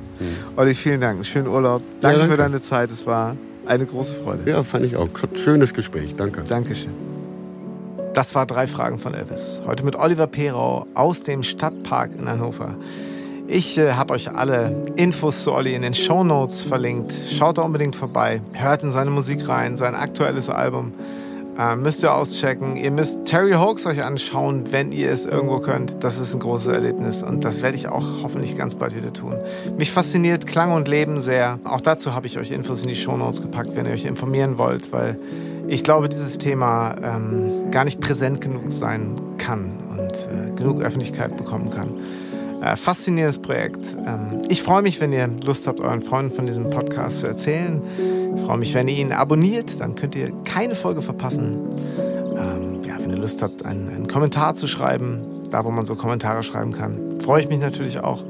Olli, vielen Dank. Schönen Urlaub. Danke, danke. für deine Zeit. Es war eine große Freude. Ja, fand ich auch. Schönes Gespräch. Danke. Dankeschön. Das war drei Fragen von Elvis. Heute mit Oliver Perau aus dem Stadtpark in Hannover. Ich äh, habe euch alle Infos zu Olli in den Shownotes verlinkt. Schaut da unbedingt vorbei. Hört in seine Musik rein, sein aktuelles Album. Äh, müsst ihr auschecken. Ihr müsst Terry Hawks euch anschauen, wenn ihr es irgendwo könnt. Das ist ein großes Erlebnis und das werde ich auch hoffentlich ganz bald wieder tun. Mich fasziniert Klang und Leben sehr. Auch dazu habe ich euch Infos in die Shownotes gepackt, wenn ihr euch informieren wollt, weil ich glaube, dieses Thema ähm, gar nicht präsent genug sein kann und äh, genug Öffentlichkeit bekommen kann. Äh, faszinierendes Projekt. Ähm, ich freue mich, wenn ihr Lust habt, euren Freunden von diesem Podcast zu erzählen. Ich freue mich, wenn ihr ihn abonniert, dann könnt ihr keine Folge verpassen. Ähm, ja, wenn ihr Lust habt, einen, einen Kommentar zu schreiben, da wo man so Kommentare schreiben kann, freue ich mich natürlich auch.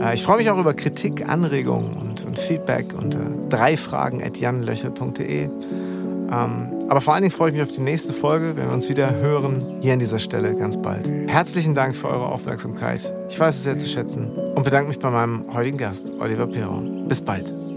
Äh, ich freue mich auch über Kritik, Anregungen und, und Feedback unter dreifragen.janlöchel.de. Ähm, aber vor allen Dingen freue ich mich auf die nächste Folge, wenn wir uns wieder hören, hier an dieser Stelle ganz bald. Herzlichen Dank für eure Aufmerksamkeit. Ich weiß es sehr zu schätzen und bedanke mich bei meinem heutigen Gast, Oliver Perron. Bis bald.